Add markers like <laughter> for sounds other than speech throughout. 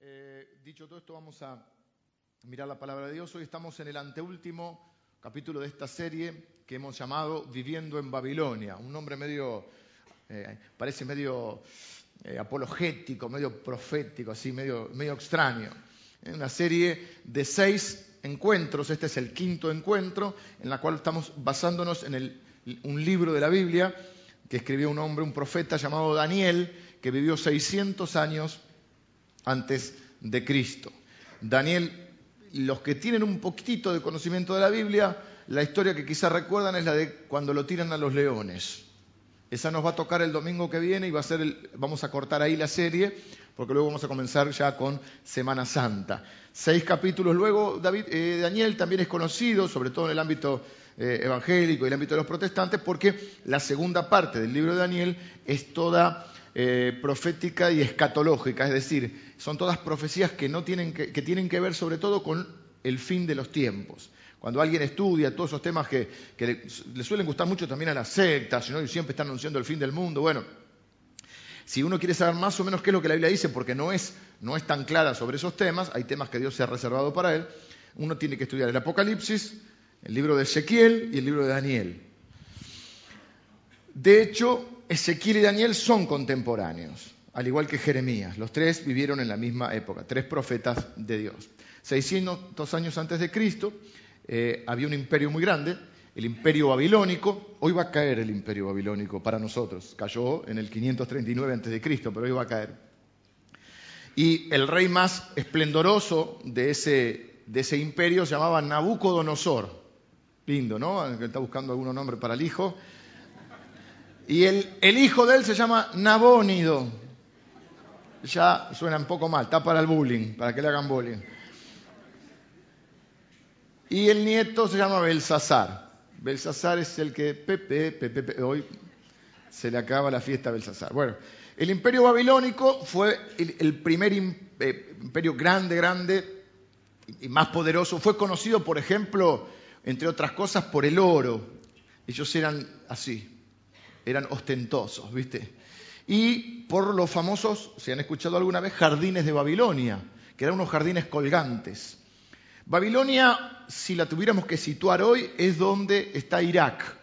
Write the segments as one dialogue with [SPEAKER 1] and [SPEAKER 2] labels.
[SPEAKER 1] Eh, dicho todo esto, vamos a mirar la palabra de Dios. Hoy estamos en el anteúltimo capítulo de esta serie que hemos llamado Viviendo en Babilonia. Un nombre medio, eh, parece medio eh, apologético, medio profético, así, medio, medio extraño. Una serie de seis encuentros, este es el quinto encuentro, en la cual estamos basándonos en el, un libro de la Biblia que escribió un hombre, un profeta llamado Daniel, que vivió 600 años antes de Cristo. Daniel, los que tienen un poquitito de conocimiento de la Biblia, la historia que quizás recuerdan es la de cuando lo tiran a los leones. Esa nos va a tocar el domingo que viene y va a ser el, vamos a cortar ahí la serie, porque luego vamos a comenzar ya con Semana Santa. Seis capítulos luego, eh, Daniel también es conocido, sobre todo en el ámbito eh, evangélico y el ámbito de los protestantes, porque la segunda parte del libro de Daniel es toda eh, profética y escatológica, es decir, son todas profecías que, no tienen que, tienen que ver sobre todo con el fin de los tiempos. Cuando alguien estudia todos esos temas que, le, suelen gustar mucho también a las sectas, y siempre están anunciando el fin del mundo, bueno, si uno quiere saber más o menos qué es lo que la Biblia dice, porque no es, no es tan clara sobre esos temas, hay temas que Dios se ha reservado para él, uno tiene que estudiar el Apocalipsis, el libro de Ezequiel y el libro de Daniel. De hecho, Ezequiel y Daniel son contemporáneos, al igual que Jeremías. Los tres vivieron en la misma época, tres profetas de Dios. 600 años antes de Cristo eh, había un imperio muy grande, el imperio babilónico. Hoy va a caer el imperio babilónico para nosotros. Cayó en el 539 antes de Cristo, pero hoy va a caer. Y el rey más esplendoroso de ese, de ese imperio se llamaba Nabucodonosor. Lindo, ¿no? Está buscando algún nombre para el hijo. Y el, hijo de él se llama Nabónido. Ya suena un poco mal, está para el bullying, para que le hagan bullying. Y el nieto se llama Belsasar. Belsasar es el que Pepe, Pepe, hoy se le acaba la fiesta a Belsasar. Bueno, el imperio babilónico fue el, primer eh, imperio grande, grande y más poderoso. Fue conocido, por ejemplo, entre otras cosas, por el oro. Ellos eran así, eran ostentosos, ¿viste? Y por los famosos, si han escuchado alguna vez, jardines de Babilonia, que eran unos jardines colgantes. Babilonia, si la tuviéramos que situar hoy, es donde está Irak.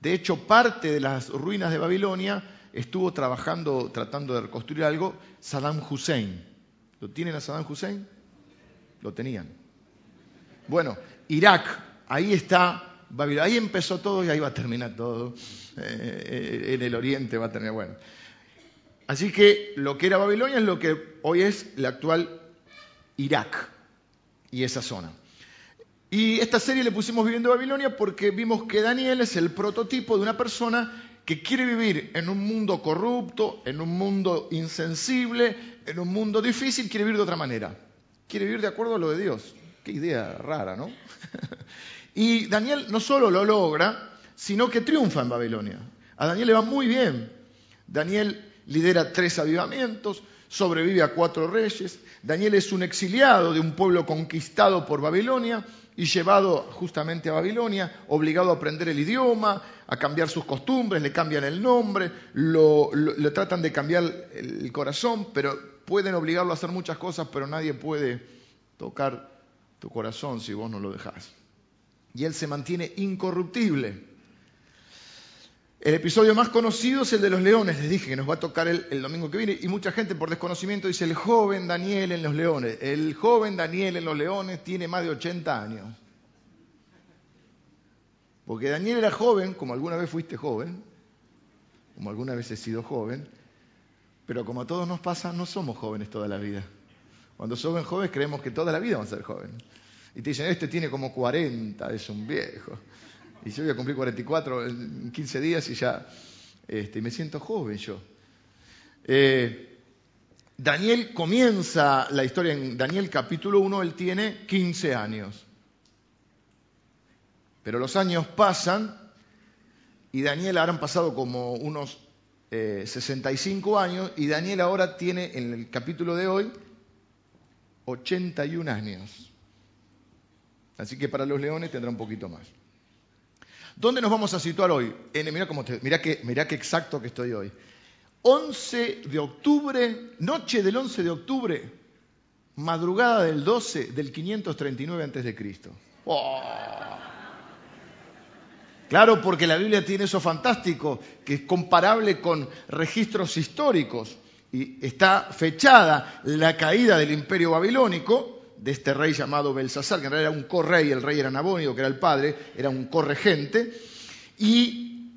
[SPEAKER 1] De hecho, parte de las ruinas de Babilonia estuvo trabajando, tratando de reconstruir algo, Saddam Hussein. ¿Lo tienen a Saddam Hussein? Lo tenían. Bueno, Irak, ahí está Ahí empezó todo y ahí va a terminar todo. Eh, en el oriente va a terminar. Bueno. Así que lo que era Babilonia es lo que hoy es el actual Irak y esa zona. Y esta serie le pusimos Viviendo Babilonia porque vimos que Daniel es el prototipo de una persona que quiere vivir en un mundo corrupto, en un mundo insensible, en un mundo difícil, quiere vivir de otra manera. Quiere vivir de acuerdo a lo de Dios. Qué idea rara, ¿no? <laughs> Y Daniel no solo lo logra, sino que triunfa en Babilonia. A Daniel le va muy bien. Daniel lidera tres avivamientos, sobrevive a cuatro reyes. Daniel es un exiliado de un pueblo conquistado por Babilonia y llevado justamente a Babilonia, obligado a aprender el idioma, a cambiar sus costumbres, le cambian el nombre, le tratan de cambiar el corazón, pero pueden obligarlo a hacer muchas cosas, pero nadie puede tocar tu corazón si vos no lo dejás y él se mantiene incorruptible. El episodio más conocido es el de los leones, les dije que nos va a tocar el, domingo que viene, y mucha gente por desconocimiento dice el joven Daniel en los leones. El joven Daniel en los leones tiene más de 80 años. Porque Daniel era joven, como alguna vez fuiste joven, como alguna vez he sido joven, pero como a todos nos pasa, no somos jóvenes toda la vida. Cuando somos jóvenes creemos que toda la vida vamos a ser jóvenes. Y te dicen, este tiene como 40, es un viejo. Y yo voy a cumplir 44 en 15 días y ya este, me siento joven yo. Eh, Daniel comienza la historia en Daniel capítulo 1, él tiene 15 años. Pero los años pasan y Daniel han pasado como unos 65 eh, años y Daniel ahora tiene en el capítulo de hoy 81 años. Así que para los leones tendrá un poquito más. ¿Dónde nos vamos a situar hoy? Cómo que, qué exacto que estoy hoy. 11 de octubre, noche del 11 de octubre, madrugada del 12 del 539 a.C. ¡Oh! Claro, porque la Biblia tiene eso fantástico, que es comparable con registros históricos. Y está fechada la caída del imperio babilónico, de este rey llamado Belsasar, que en realidad era un correy, el rey era Nabónido, que era el padre, era un corregente, y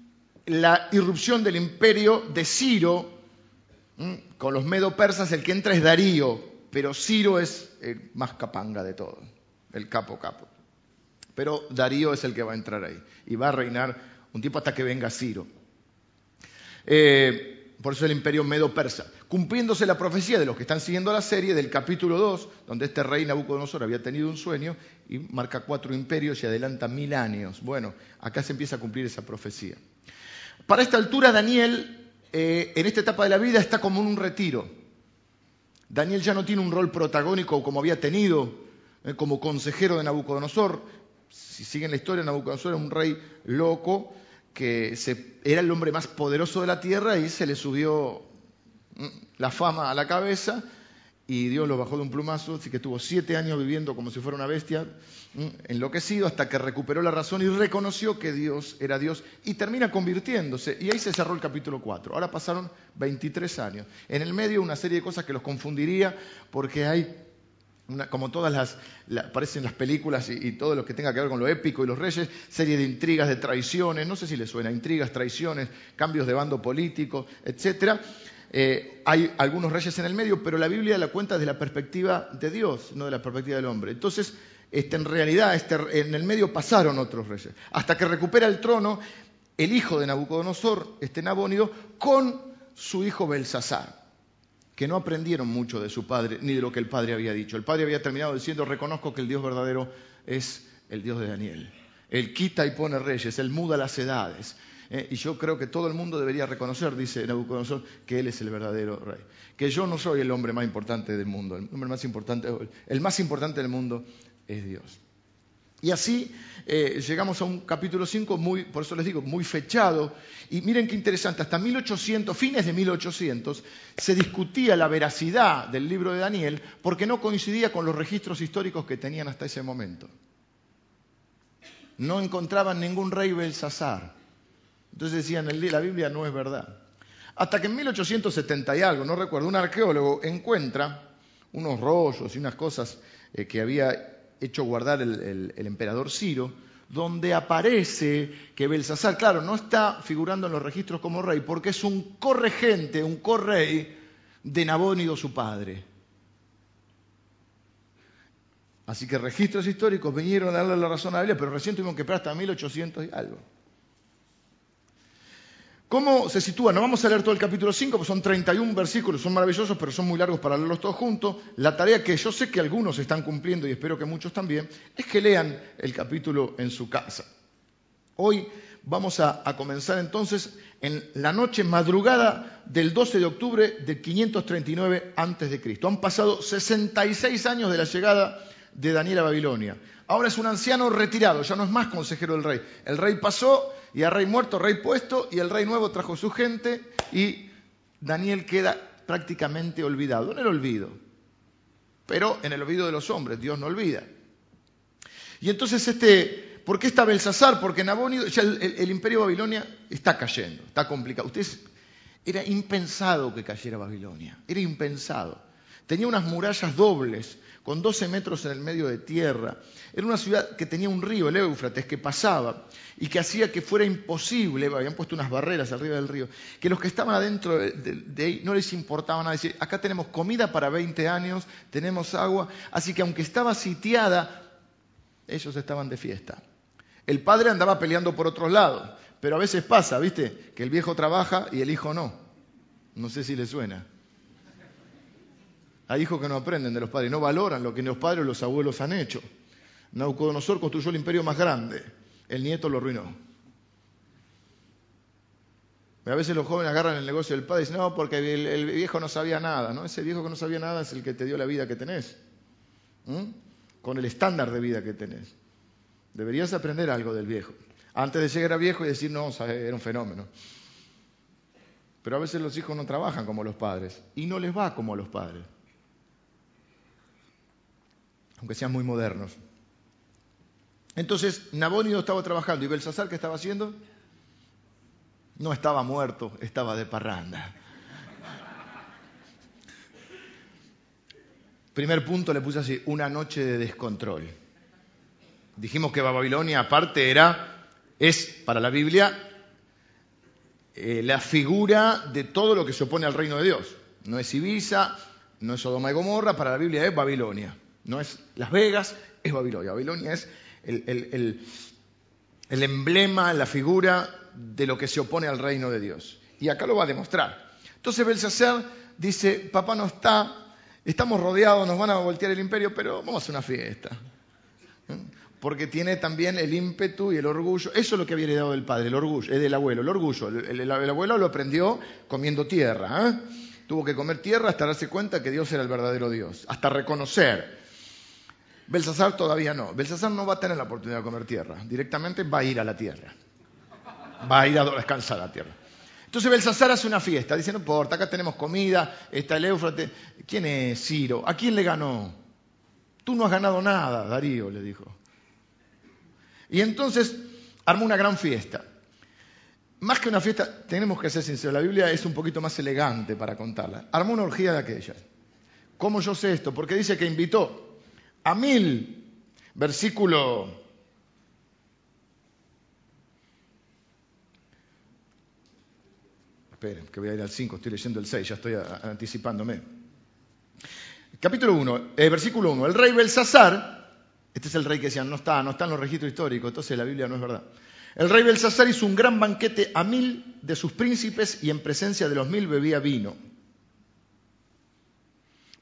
[SPEAKER 1] la irrupción del imperio de Ciro, con los medo-persas, el que entra es Darío, pero Ciro es el más capanga de todo, el capo capo. Pero Darío es el que va a entrar ahí y va a reinar un tiempo hasta que venga Ciro. Eh, por eso el imperio medo-persa. Cumpliéndose la profecía de los que están siguiendo la serie del capítulo 2, donde este rey Nabucodonosor había tenido un sueño y marca cuatro imperios y adelanta mil años. Bueno, acá se empieza a cumplir esa profecía. Para esta altura, Daniel, eh, en esta etapa de la vida, está como en un retiro. Daniel ya no tiene un rol protagónico como había tenido eh, como consejero de Nabucodonosor. Si siguen la historia, Nabucodonosor era un rey loco que era el hombre más poderoso de la tierra y se le subió mm, la fama a la cabeza y Dios lo bajó de un plumazo, así que estuvo siete años viviendo como si fuera una bestia, mm, enloquecido, hasta que recuperó la razón y reconoció que Dios era Dios y termina convirtiéndose. Y ahí se cerró el capítulo 4. Ahora pasaron 23 años. En el medio una serie de cosas que los confundiría porque hay como todas las, aparecen las películas y, todo lo que tenga que ver con lo épico y los reyes, serie de intrigas, de traiciones, no sé si les suena, intrigas, traiciones, cambios de bando político, etcétera. Eh, hay algunos reyes en el medio, pero la Biblia la cuenta desde la perspectiva de Dios, no de la perspectiva del hombre. Entonces, este, en realidad, este, en el medio pasaron otros reyes, hasta que recupera el trono el hijo de Nabucodonosor, este Nabónido, con su hijo Belsasar que no aprendieron mucho de su padre ni de lo que el padre había dicho. El padre había terminado diciendo, reconozco que el Dios verdadero es el Dios de Daniel. Él quita y pone reyes, él muda las edades. Eh, y yo creo que todo el mundo debería reconocer, dice Nabucodonosor, que él es el verdadero rey. Que yo no soy el hombre más importante del mundo. El hombre más importante, el más importante del mundo es Dios. Y así eh, llegamos a un capítulo 5 muy, por eso les digo, muy fechado. Y miren qué interesante, hasta 1800, fines de 1800, se discutía la veracidad del libro de Daniel porque no coincidía con los registros históricos que tenían hasta ese momento. No encontraban ningún rey Belsasar. Entonces decían, la Biblia no es verdad. Hasta que en 1870 y algo, no recuerdo, un arqueólogo encuentra unos rollos y unas cosas eh, que había hecho guardar el, emperador Ciro, donde aparece que Belsasar, claro, no está figurando en los registros como rey, porque es un corregente, un correy de Nabónido su padre. Así que registros históricos vinieron a darle la razón a Biblia, pero recién tuvimos que esperar hasta 1800 y algo. ¿Cómo se sitúa? No vamos a leer todo el capítulo 5, porque son 31 versículos, son maravillosos, pero son muy largos para leerlos todos juntos. La tarea que yo sé que algunos están cumpliendo, y espero que muchos también, es que lean el capítulo en su casa. Hoy vamos a, comenzar entonces en la noche madrugada del 12 de octubre de 539 a.C. Han pasado 66 años de la llegada de Daniel a Babilonia. Ahora es un anciano retirado, ya no es más consejero del rey. El rey pasó y al rey muerto, rey puesto, y el rey nuevo trajo su gente y Daniel queda prácticamente olvidado, en el olvido, pero en el olvido de los hombres, Dios no olvida. Y entonces este, ¿por qué está Belsasar? Porque Nabónido, ya el, el, imperio de Babilonia está cayendo, está complicado. Ustedes, era impensado que cayera Babilonia, era impensado. Tenía unas murallas dobles, con 12 metros en el medio de tierra. Era una ciudad que tenía un río, el Éufrates, que pasaba y que hacía que fuera imposible, habían puesto unas barreras arriba del río, que los que estaban adentro de, ahí no les importaba nada. Decir, acá tenemos comida para 20 años, tenemos agua, así que aunque estaba sitiada, ellos estaban de fiesta. El padre andaba peleando por otros lados, pero a veces pasa, ¿viste? Que el viejo trabaja y el hijo no. No sé si le suena. Hay hijos que no aprenden de los padres, no valoran lo que los padres o los abuelos han hecho. Nabucodonosor construyó el imperio más grande, el nieto lo arruinó. A veces los jóvenes agarran el negocio del padre y dicen, no, porque el, viejo no sabía nada. ¿no? Ese viejo que no sabía nada es el que te dio la vida que tenés, con el estándar de vida que tenés. Deberías aprender algo del viejo. Antes de llegar a viejo y decir, no, era un fenómeno. Pero a veces los hijos no trabajan como los padres y no les va como a los padres. Aunque sean muy modernos. Entonces, Nabónido estaba trabajando y Belsasar, ¿qué estaba haciendo? No estaba muerto, estaba de parranda. Primer punto le puse así, una noche de descontrol. Dijimos que Babilonia aparte era, es para la Biblia, eh, la figura de todo lo que se opone al reino de Dios. No es Ibiza, no es Sodoma y Gomorra, para la Biblia es Babilonia. No es Las Vegas, es Babilonia. Babilonia es el, el emblema, la figura de lo que se opone al reino de Dios. Y acá lo va a demostrar. Entonces Belshazzar dice, papá no está, estamos rodeados, nos van a voltear el imperio, pero vamos a hacer una fiesta. Porque tiene también el ímpetu y el orgullo. Eso es lo que había heredado del padre, el orgullo, es del abuelo, el orgullo. El, abuelo lo aprendió comiendo tierra. ¿eh? Tuvo que comer tierra hasta darse cuenta que Dios era el verdadero Dios, hasta reconocer. Belsasar todavía no. Belsasar no va a tener la oportunidad de comer tierra. Directamente va a ir a la tierra. Va a ir a descansar a la tierra. Entonces Belsasar hace una fiesta, dice, no importa, acá tenemos comida, está el Éufrates. ¿Quién es Ciro? ¿A quién le ganó? Tú no has ganado nada, Darío le dijo. Y entonces armó una gran fiesta. Más que una fiesta, tenemos que ser sinceros, la Biblia es un poquito más elegante para contarla. Armó una orgía de aquellas. ¿Cómo yo sé esto? Porque dice que invitó a mil, versículo Esperen, que voy a ir al 5, estoy leyendo el 6, ya estoy anticipándome. Capítulo 1, eh, versículo 1. El rey Belsasar, este es el rey que decían, no está, no está en los registros históricos, entonces la Biblia no es verdad. El rey Belsasar hizo un gran banquete a mil de sus príncipes y en presencia de los mil bebía vino.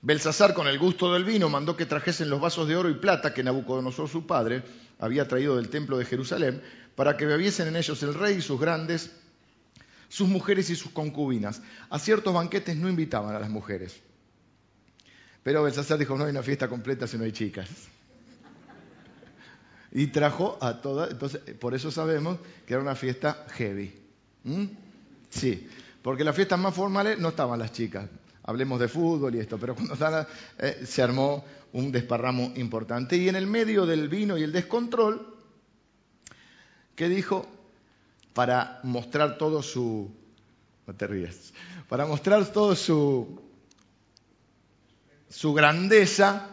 [SPEAKER 1] Belsasar, con el gusto del vino, mandó que trajesen los vasos de oro y plata que Nabucodonosor, su padre, había traído del templo de Jerusalén, para que bebiesen en ellos el rey y sus grandes sus mujeres y sus concubinas. A ciertos banquetes no invitaban a las mujeres. Pero Belsasar dijo, no hay una fiesta completa si no hay chicas. <laughs> Y trajo a todas, entonces por eso sabemos que era una fiesta heavy. ¿Mm? Sí, porque las fiestas más formales no estaban las chicas. Hablemos de fútbol y esto, pero cuando eh, se armó un desparramo importante. Y en el medio del vino y el descontrol, ¿qué dijo? para mostrar todo su... No te ríes. Para mostrar todo su, su grandeza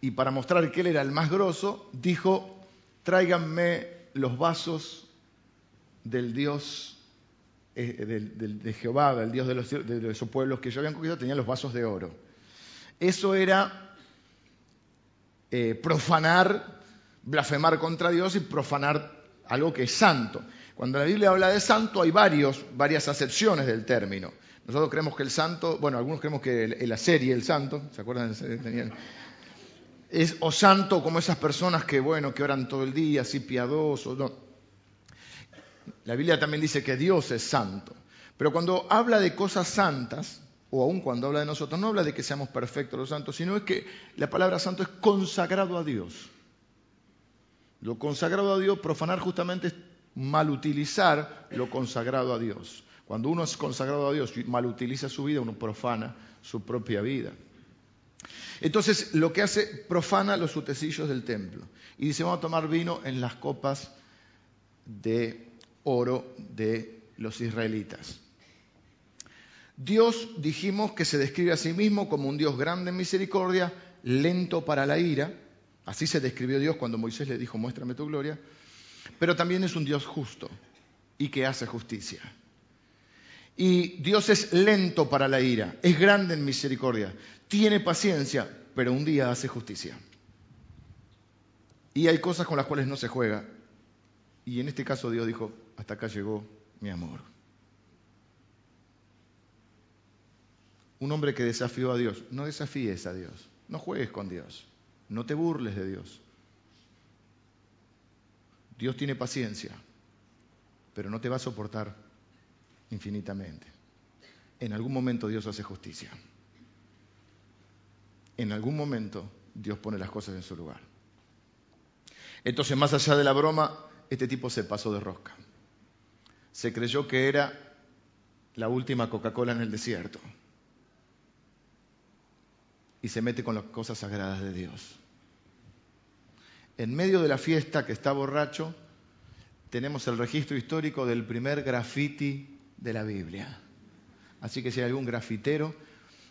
[SPEAKER 1] y para mostrar que él era el más grosso, dijo, tráiganme los vasos del Dios eh, de Jehová, del Dios de, los, de esos pueblos que yo habían cogido, tenían los vasos de oro. Eso era eh, profanar, blasfemar contra Dios y profanar algo que es santo. Cuando la Biblia habla de santo hay varios, varias acepciones del término. Nosotros creemos que el santo, bueno, algunos creemos que la serie El Santo, ¿se acuerdan? Es o santo como esas personas que, bueno, que oran todo el día, así piadosos. No. La Biblia también dice que Dios es santo. Pero cuando habla de cosas santas, o aún cuando habla de nosotros, no habla de que seamos perfectos los santos, sino es que la palabra santo es consagrado a Dios. Lo consagrado a Dios, profanar justamente es mal utilizar lo consagrado a Dios. Cuando uno es consagrado a Dios y mal utiliza su vida, uno profana su propia vida. Entonces, lo que hace, profana los utensilios del templo. Y dice, vamos a tomar vino en las copas de oro de los israelitas. Dios, dijimos que se describe a sí mismo como un Dios grande en misericordia, lento para la ira. Así se describió Dios cuando Moisés le dijo, muéstrame tu gloria pero también es un Dios justo y que hace justicia. Y Dios es lento para la ira, es grande en misericordia, tiene paciencia, pero un día hace justicia. Y hay cosas con las cuales no se juega. Y en este caso Dios dijo, hasta acá llegó mi amor. Un hombre que desafió a Dios, no desafíes a Dios, no juegues con Dios, no te burles de Dios. Dios tiene paciencia, pero no te va a soportar infinitamente. En algún momento Dios hace justicia. En algún momento Dios pone las cosas en su lugar. Entonces, más allá de la broma, este tipo se pasó de rosca. Se creyó que era la última Coca-Cola en el desierto y se mete con las cosas sagradas de Dios. En medio de la fiesta que está borracho, tenemos el registro histórico del primer graffiti de la Biblia. Así que si hay algún grafitero,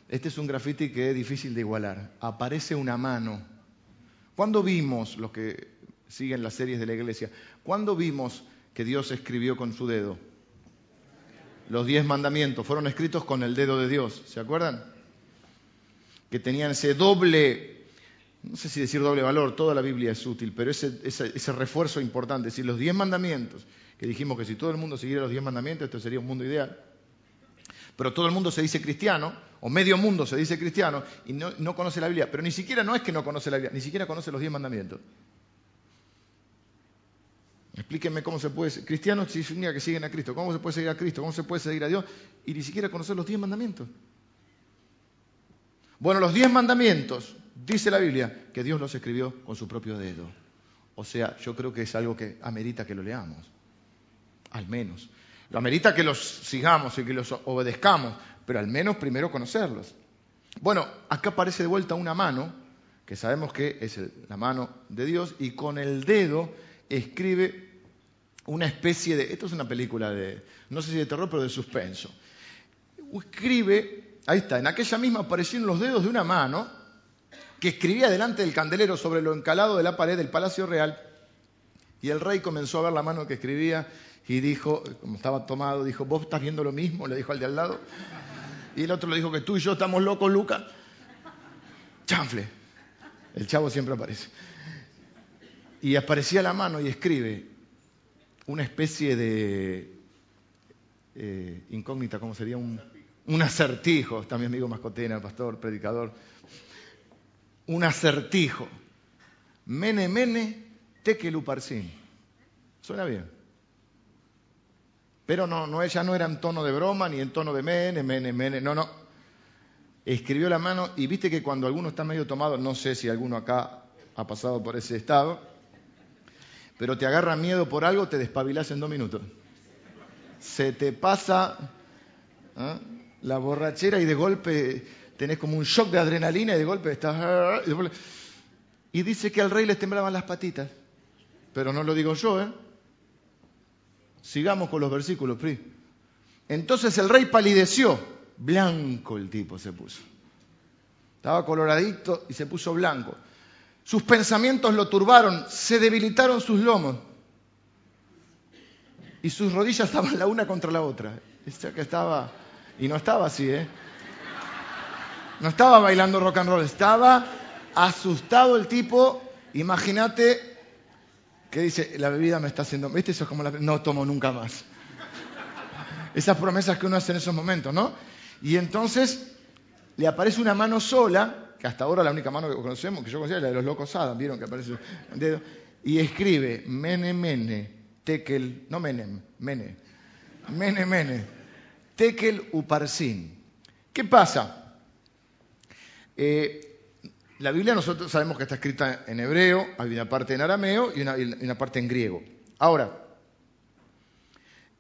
[SPEAKER 1] este es un grafiti que es difícil de igualar. Aparece una mano. ¿Cuándo vimos, los que siguen las series de la iglesia, cuándo vimos que Dios escribió con su dedo? Los diez mandamientos fueron escritos con el dedo de Dios, ¿se acuerdan? Que tenían ese doble, no sé si decir doble valor, toda la Biblia es útil, pero ese, refuerzo importante, decir, los diez mandamientos, que dijimos que si todo el mundo siguiera los diez mandamientos, esto sería un mundo ideal. Pero todo el mundo se dice cristiano, o medio mundo se dice cristiano, y no, no conoce la Biblia. Pero ni siquiera no es que no conoce la Biblia, ni siquiera conoce los diez mandamientos. Explíquenme cómo se puede. Cristianos significa que siguen a Cristo. ¿Cómo se puede seguir a Cristo? ¿Cómo se puede seguir a Dios? Y ni siquiera conocer los diez mandamientos. Bueno, los diez mandamientos, dice la Biblia, que Dios los escribió con su propio dedo. O sea, yo creo que es algo que amerita que lo leamos. Al menos. Lo amerita que los sigamos y que los obedezcamos, pero al menos primero conocerlos. Bueno, acá aparece de vuelta una mano, que sabemos que es la mano de Dios, y con el dedo escribe una especie de, esto es una película de, no sé si de terror, pero de suspenso. Escribe, ahí está, en aquella misma aparecieron los dedos de una mano que escribía delante del candelero sobre lo encalado de la pared del Palacio Real, y el rey comenzó a ver la mano que escribía y dijo, como estaba tomado, dijo, ¿vos estás viendo lo mismo? Le dijo al de al lado. Y el otro le dijo que tú y yo estamos locos, Luca. Chanfle. El chavo siempre aparece. Y aparecía la mano y escribe una especie de eh, incógnita, ¿cómo sería? Un, acertijo. Está mi amigo Mascotena, pastor, predicador. Un acertijo. Mene, mene, tekeluparsin. Suena bien. Pero no, no, ella no era en tono de broma ni en tono de mene, mene, mene. No, no. Escribió la mano y viste que cuando alguno está medio tomado, no sé si alguno acá ha pasado por ese estado, pero te agarra miedo por algo, te despabilás en dos minutos. Se te pasa ¿ah? la borrachera y de golpe tenés como un shock de adrenalina y de golpe estás... Y dice que al rey le temblaban las patitas. Pero no lo digo yo, ¿eh? Sigamos con los versículos, Pri. Entonces el rey palideció. Blanco el tipo se puso. Estaba coloradito y se puso blanco. Sus pensamientos lo turbaron, se debilitaron sus lomos. Y sus rodillas estaban la una contra la otra. que estaba, y no estaba así, ¿eh? No estaba bailando rock and roll, estaba asustado el tipo. Imagínate que dice, la bebida me está haciendo, ¿viste? Eso es como la, no tomo nunca más. Esas promesas que uno hace en esos momentos, ¿no? Y entonces le aparece una mano sola que hasta ahora la única mano que conocemos, que yo conocía, es la de los locos Adam, vieron que aparece el dedo, y escribe Mene Mene, Tekel, no Menem, Mene, Mene Mene, Tekel Uparsin. ¿Qué pasa? Eh, la Biblia nosotros sabemos que está escrita en hebreo, hay una parte en arameo y una, y una parte en griego. Ahora,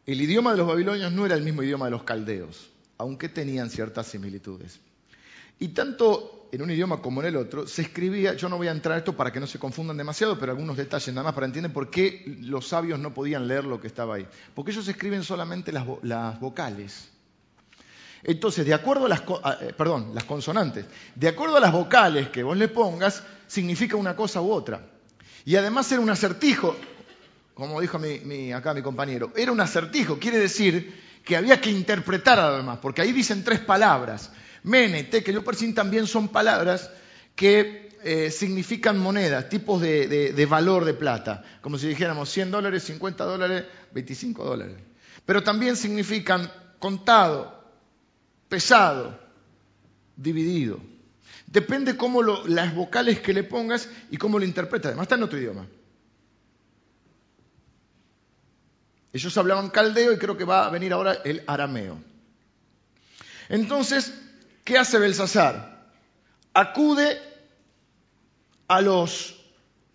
[SPEAKER 1] el idioma de los babilonios no era el mismo idioma de los caldeos, aunque tenían ciertas similitudes. Y tanto en un idioma como en el otro, se escribía, yo no voy a entrar a esto para que no se confundan demasiado, pero algunos detalles nada más para entender por qué los sabios no podían leer lo que estaba ahí. Porque ellos escriben solamente las, vocales. Entonces, de acuerdo a las, eh, perdón, las consonantes, de acuerdo a las vocales que vos le pongas, significa una cosa u otra. Y además era un acertijo, como dijo mi, acá mi compañero, era un acertijo, quiere decir que había que interpretar además, porque ahí dicen tres palabras. Mene, tekel y también son palabras que eh, significan monedas, tipos de, valor de plata, como si dijéramos 100 dólares, 50 dólares, 25 dólares. Pero también significan contado, pesado, dividido. Depende cómo las vocales que le pongas y cómo lo interpretas. Además está en otro idioma. Ellos hablaban caldeo y creo que va a venir ahora el arameo. Entonces, ¿Qué hace Belsasar? Acude a los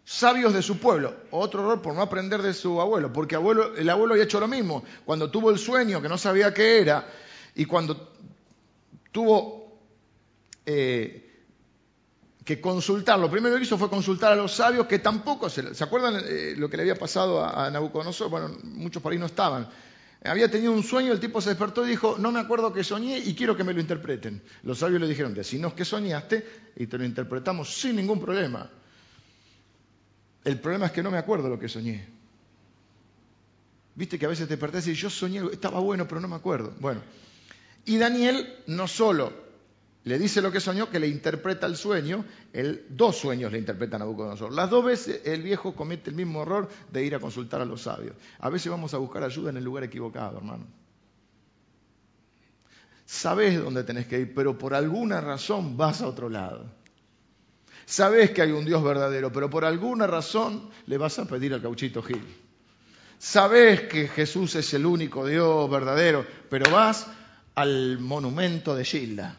[SPEAKER 1] sabios de su pueblo. Otro error por no aprender de su abuelo, porque el abuelo había hecho lo mismo. Cuando tuvo el sueño, que no sabía qué era, Y cuando tuvo eh, que consultar, lo primero que hizo fue consultar a los sabios que tampoco se... ¿Se acuerdan eh, lo que le había pasado a, a Nabucodonosor? Bueno, muchos por ahí no estaban. Había tenido un sueño, el tipo se despertó y dijo, no me acuerdo que soñé y quiero que me lo interpreten. Los sabios le dijeron, decinos que soñaste y te lo interpretamos sin ningún problema. El problema es que no me acuerdo lo que soñé. Viste que a veces te despertás y yo soñé, estaba bueno, pero no me acuerdo. Bueno, y Daniel no solo le dice lo que soñó, que le interpreta el sueño, el, dos sueños le interpretan a Nabucodonosor. Las dos veces el viejo comete el mismo error de ir a consultar a los sabios. A veces vamos a buscar ayuda en el lugar equivocado, hermano. Sabes dónde tenés que ir, pero por alguna razón vas a otro lado. Sabes que hay un Dios verdadero, pero por alguna razón le vas a pedir al cauchito Gil. Sabes que Jesús es el único Dios verdadero, pero vas al monumento de Gilda.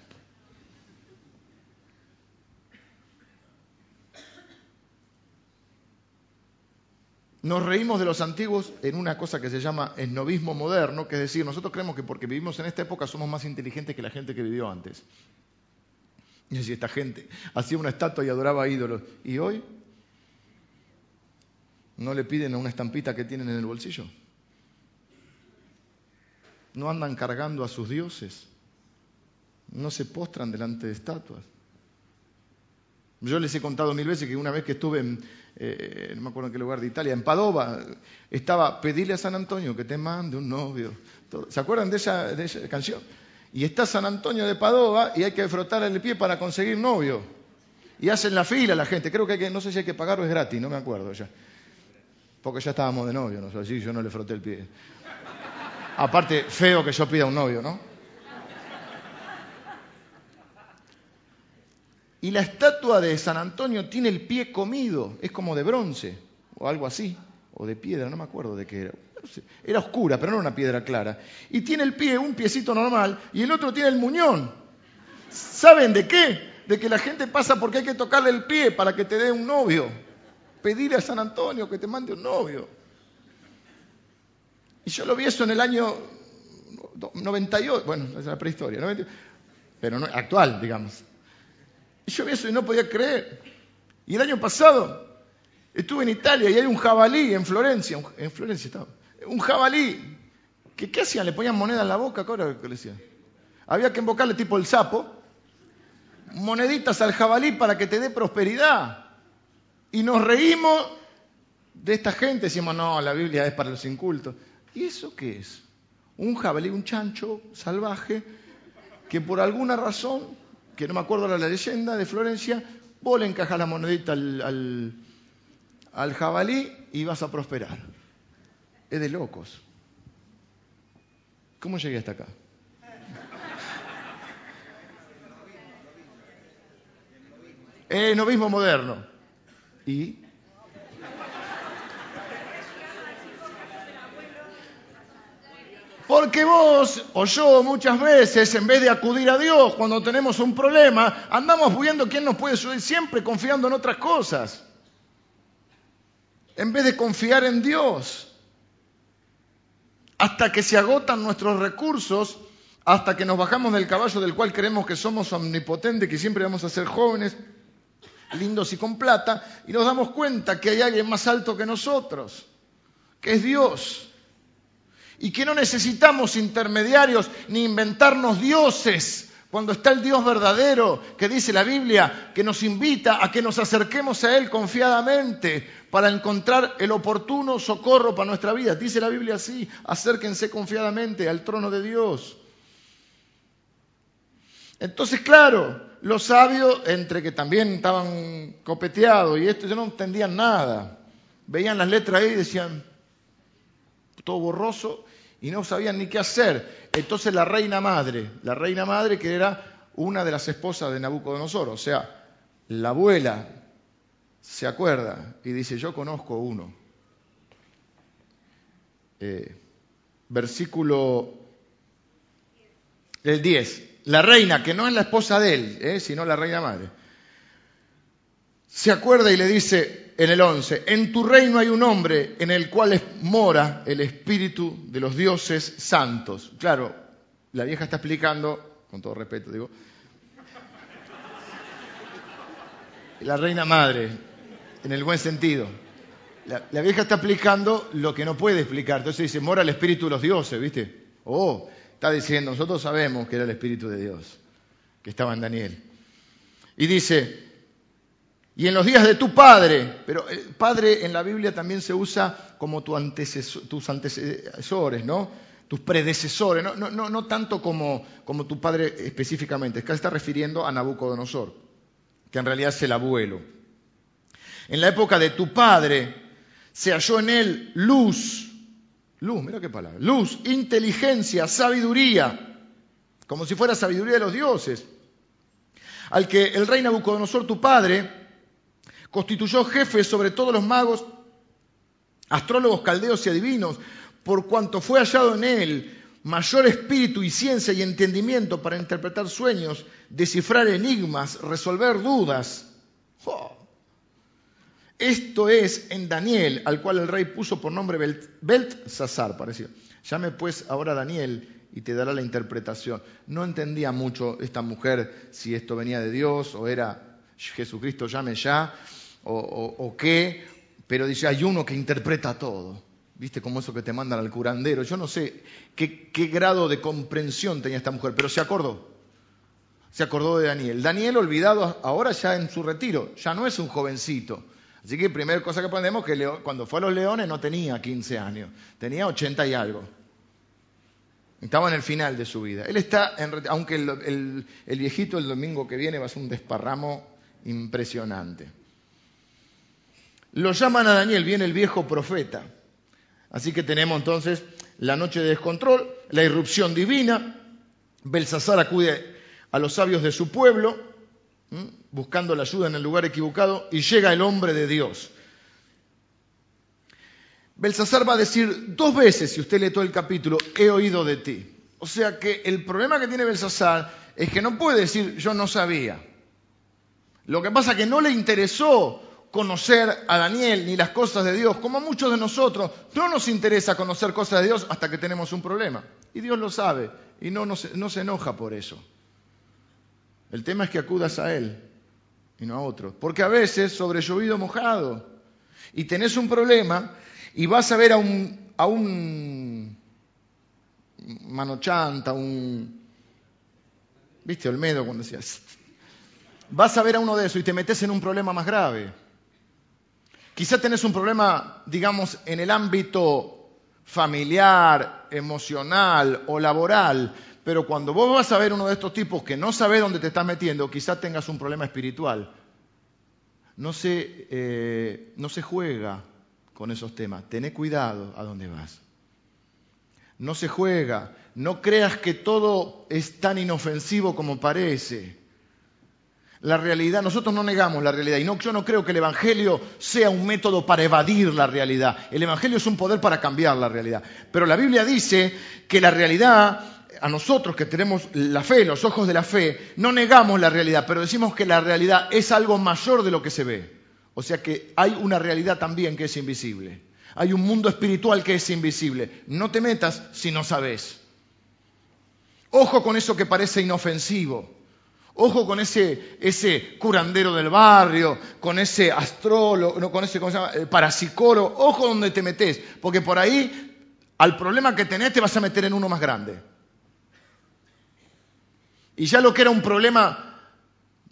[SPEAKER 1] Nos reímos de los antiguos en una cosa que se llama esnovismo moderno, que es decir, nosotros creemos que porque vivimos en esta época somos más inteligentes que la gente que vivió antes. Y así esta gente hacía una estatua y adoraba ídolos. ¿Y hoy? ¿No le piden a una estampita que tienen en el bolsillo? ¿No andan cargando a sus dioses? ¿No se postran delante de estatuas? Yo les he contado mil veces que una vez que estuve en, eh, no me acuerdo en qué lugar de Italia, en Padova, estaba pedirle a San Antonio que te mande un novio. ¿Se acuerdan de esa, de esa canción? Y está San Antonio de Padova y hay que frotar el pie para conseguir novio. Y hacen la fila la gente. Creo que, hay que no sé si hay que pagar o es gratis, no me acuerdo ya. Porque ya estábamos de novio, ¿no? Así yo no le froté el pie. Aparte, feo que yo pida un novio, ¿no? Y la estatua de San Antonio tiene el pie comido, es como de bronce, o algo así, o de piedra, no me acuerdo de qué era. Era oscura, pero no era una piedra clara. Y tiene el pie, un piecito normal, y el otro tiene el muñón. ¿Saben de qué? De que la gente pasa porque hay que tocarle el pie para que te dé un novio. Pedirle a San Antonio que te mande un novio. Y yo lo vi eso en el año 98, bueno, es la prehistoria, pero no, actual, digamos. Y yo vi eso y no podía creer. Y el año pasado estuve en Italia y hay un jabalí en Florencia, en Florencia estaba, un jabalí. Que, ¿Qué hacían? ¿Le ponían moneda en la boca? ¿Qué le decían? Había que invocarle tipo el sapo, moneditas al jabalí para que te dé prosperidad. Y nos reímos de esta gente, decimos, no, la Biblia es para los incultos. ¿Y eso qué es? Un jabalí, un chancho salvaje, que por alguna razón que no me acuerdo la leyenda de Florencia, vos le encajas la monedita al, al, jabalí y vas a prosperar. Es de locos. ¿Cómo llegué hasta acá? El novismo moderno. ¿Y? Porque vos o yo muchas veces, en vez de acudir a Dios cuando tenemos un problema, andamos viendo quién nos puede subir, siempre confiando en otras cosas. En vez de confiar en Dios. Hasta que se agotan nuestros recursos, hasta que nos bajamos del caballo del cual creemos que somos omnipotentes, que siempre vamos a ser jóvenes, lindos y con plata, y nos damos cuenta que hay alguien más alto que nosotros, que es Dios y que no necesitamos intermediarios ni inventarnos dioses cuando está el Dios verdadero que dice la Biblia, que nos invita a que nos acerquemos a Él confiadamente para encontrar el oportuno socorro para nuestra vida. Dice la Biblia así, acérquense confiadamente al trono de Dios. Entonces, claro, los sabios, entre que también estaban copeteados y esto, ya no entendían nada. Veían las letras ahí y decían, todo borroso, y no sabían ni qué hacer. Entonces la reina madre, la reina madre que era una de las esposas de Nabucodonosor, o sea, la abuela se acuerda y dice, yo conozco uno. Eh, versículo el 10. La reina, que no es la esposa de él, eh, sino la reina madre, se acuerda y le dice, en el 11, en tu reino hay un hombre en el cual mora el espíritu de los dioses santos. Claro, la vieja está explicando, con todo respeto digo, la reina madre, en el buen sentido. La, vieja está explicando lo que no puede explicar. Entonces dice, mora el espíritu de los dioses, ¿viste? Oh, está diciendo, nosotros sabemos que era el espíritu de Dios, que estaba en Daniel. Y dice, y en los días de tu padre, pero el padre en la Biblia también se usa como tu tus antecesores. Tus predecesores, no, tanto como, como, tu padre específicamente, acá está refiriendo a Nabucodonosor, que en realidad es el abuelo. En la época de tu padre se halló en él luz, luz, mira qué palabra, luz, inteligencia, sabiduría, como si fuera sabiduría de los dioses al que el rey Nabucodonosor, tu padre, constituyó jefe sobre todos los magos, astrólogos, caldeos y adivinos, por cuanto fue hallado en él mayor espíritu y ciencia y entendimiento para interpretar sueños, descifrar enigmas, resolver dudas. Esto es en Daniel, al cual el rey puso por nombre Beltzazar, pareció. Llame pues ahora Daniel y te dará la interpretación. No entendía mucho esta mujer si esto venía de Dios o era Jesucristo llame ya o, qué, pero dice, hay uno que interpreta todo. ¿Viste como eso que te mandan al curandero? Yo no sé qué, grado de comprensión tenía esta mujer, pero se acordó. Se acordó de Daniel. Daniel olvidado ahora ya en su retiro, ya no es un jovencito. Así que primera cosa que aprendemos que cuando fue a los leones no tenía 15 años, tenía 80 y algo. Estaba en el final de su vida. Él está, aunque el, viejito el domingo que viene va a ser un desparramo impresionante. Lo llaman a Daniel, viene el viejo profeta. Así que tenemos entonces la noche de descontrol, la irrupción divina. Belsasar acude a los sabios de su pueblo, buscando la ayuda en el lugar equivocado, y llega el hombre de Dios. Belsasar va a decir dos veces, si usted lee todo el capítulo, he oído de ti. O sea que el problema que tiene Belsasar es que no puede decir yo no sabía. Lo que pasa es que no le interesó conocer a Daniel ni las cosas de Dios, como a muchos de nosotros, no nos interesa conocer cosas de Dios hasta que tenemos un problema. Y Dios lo sabe y no, no, se, no se enoja por eso. El tema es que acudas a Él y no a otro. Porque a veces sobre llovido mojado y tenés un problema y vas a ver a un, a un manochanta, un... ¿Viste Olmedo cuando decías? Vas a ver a uno de esos y te metes en un problema más grave. Quizá tenés un problema, digamos, en el ámbito familiar, emocional o laboral, pero cuando vos vas a ver uno de estos tipos que no sabe dónde te estás metiendo, quizá tengas un problema espiritual. No se, eh, no se juega con esos temas. Tené cuidado a dónde vas. No se juega. No creas que todo es tan inofensivo como parece. La realidad, nosotros no negamos la realidad. Y no, yo no creo que el Evangelio sea un método para evadir la realidad. El Evangelio es un poder para cambiar la realidad. Pero la Biblia dice que la realidad, a nosotros que tenemos la fe, los ojos de la fe, no negamos la realidad, pero decimos que la realidad es algo mayor de lo que se ve. O sea que hay una realidad también que es invisible. Hay un mundo espiritual que es invisible. No te metas si no sabes. Ojo con eso que parece inofensivo. Ojo con ese, curandero del barrio, con ese astrólogo, con ese ¿cómo. Ojo donde te metes, porque por ahí al problema que tenés te vas a meter en uno más grande. Y ya lo que era un problema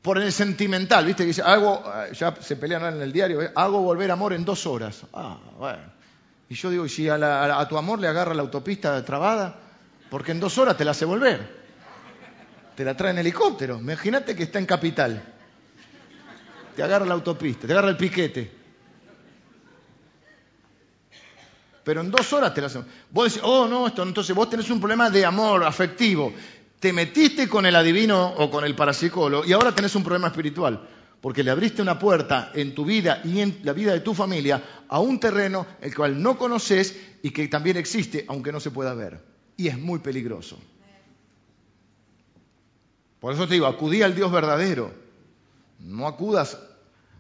[SPEAKER 1] por el sentimental, ¿viste? Que dice, hago, ya se pelean en el diario, ¿eh? hago volver amor en dos horas. Ah, bueno. Y yo digo, ¿y si a, tu amor le agarra la autopista trabada? Porque en dos horas te la hace volver. Te la trae en helicóptero. Imagínate que está en capital. Te agarra la autopista, te agarra el piquete. Pero en dos horas te la hace. Vos decís, oh, no, esto, entonces vos tenés un problema de amor afectivo te metiste con el adivino o con el parapsicólogo y ahora tenés un problema espiritual, porque le abriste una puerta en tu vida y en la vida de tu familia a un terreno el cual no conoces y que también existe, aunque no se pueda ver. Y es muy peligroso. Por eso te digo, acudí al Dios verdadero, no acudas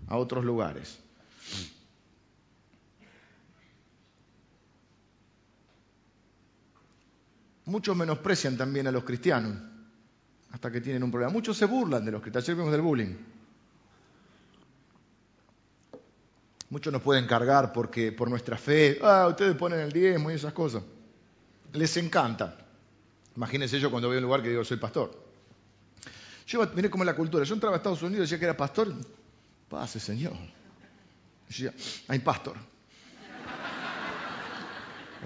[SPEAKER 1] a otros lugares. muchos menosprecian también a los cristianos hasta que tienen un problema. Muchos se burlan de los cristianos. Ayer vimos del bullying. Muchos nos pueden cargar porque por nuestra fe, ah, ustedes ponen el diezmo y esas cosas. Les encanta. Imagínense yo cuando voy a un lugar que digo soy pastor. Yo miré como la cultura. Yo entraba a Estados Unidos y decía que era pastor. Pase, señor. Decía, I'm pastor.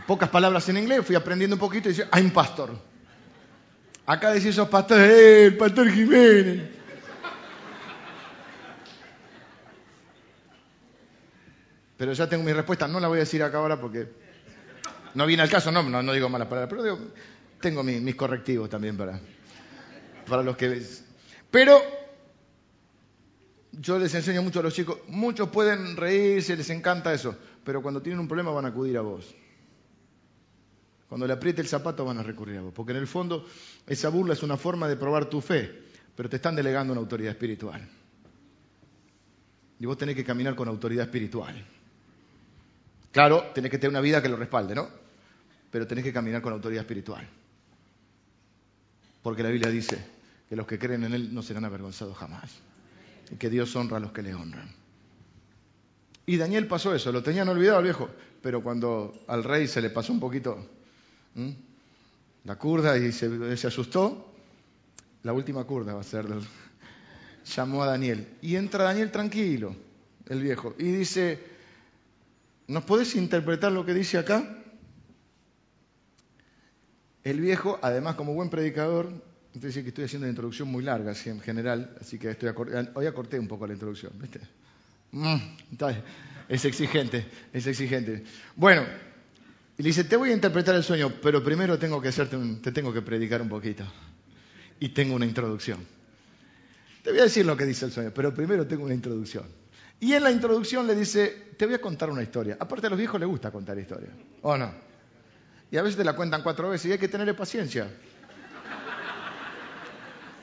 [SPEAKER 1] Pocas palabras en inglés, fui aprendiendo un poquito y decía, I'm pastor. Acá decía esos pastores, ¡eh, el pastor Jiménez! Pero ya tengo mi respuesta, no la voy a decir acá ahora porque no viene al caso, no, no, digo malas palabras, pero tengo mis correctivos también para, para los que... Pero yo les enseño mucho a los chicos, muchos pueden reírse, les encanta eso, pero cuando tienen un problema van a acudir a vos. Cuando le apriete el zapato van a recurrir a vos, porque en el fondo esa burla es una forma de probar tu fe, pero te están delegando una autoridad espiritual. Y vos tenés que caminar con autoridad espiritual. Claro, tenés que tener una vida que lo respalde, ¿no? Pero tenés que caminar con autoridad espiritual. Porque la Biblia dice que los que creen en Él no serán avergonzados jamás. Y que Dios honra a los que le honran. Y Daniel pasó eso, lo tenían olvidado al viejo, pero cuando al rey se le pasó un poquito la curda y se, asustó, la última curda va a ser, <laughs> llamó a Daniel. Y entra Daniel tranquilo, el viejo, y dice, ¿Nos podés interpretar lo que dice acá? El viejo, además como buen predicador, dice que estoy haciendo una introducción muy larga en general, así que estoy hoy acorté un poco la introducción, ¿viste? Mm, es exigente, es exigente. Bueno, y le dice, te voy a interpretar el sueño, pero primero tengo que hacerte te tengo que predicar un poquito. Y tengo una introducción. Te voy a decir lo que dice el sueño, pero primero tengo una introducción. Y en la introducción le dice, te voy a contar una historia. Aparte a los viejos les gusta contar historias, ¿o no? Y a veces te la cuentan cuatro veces y hay que tenerle paciencia.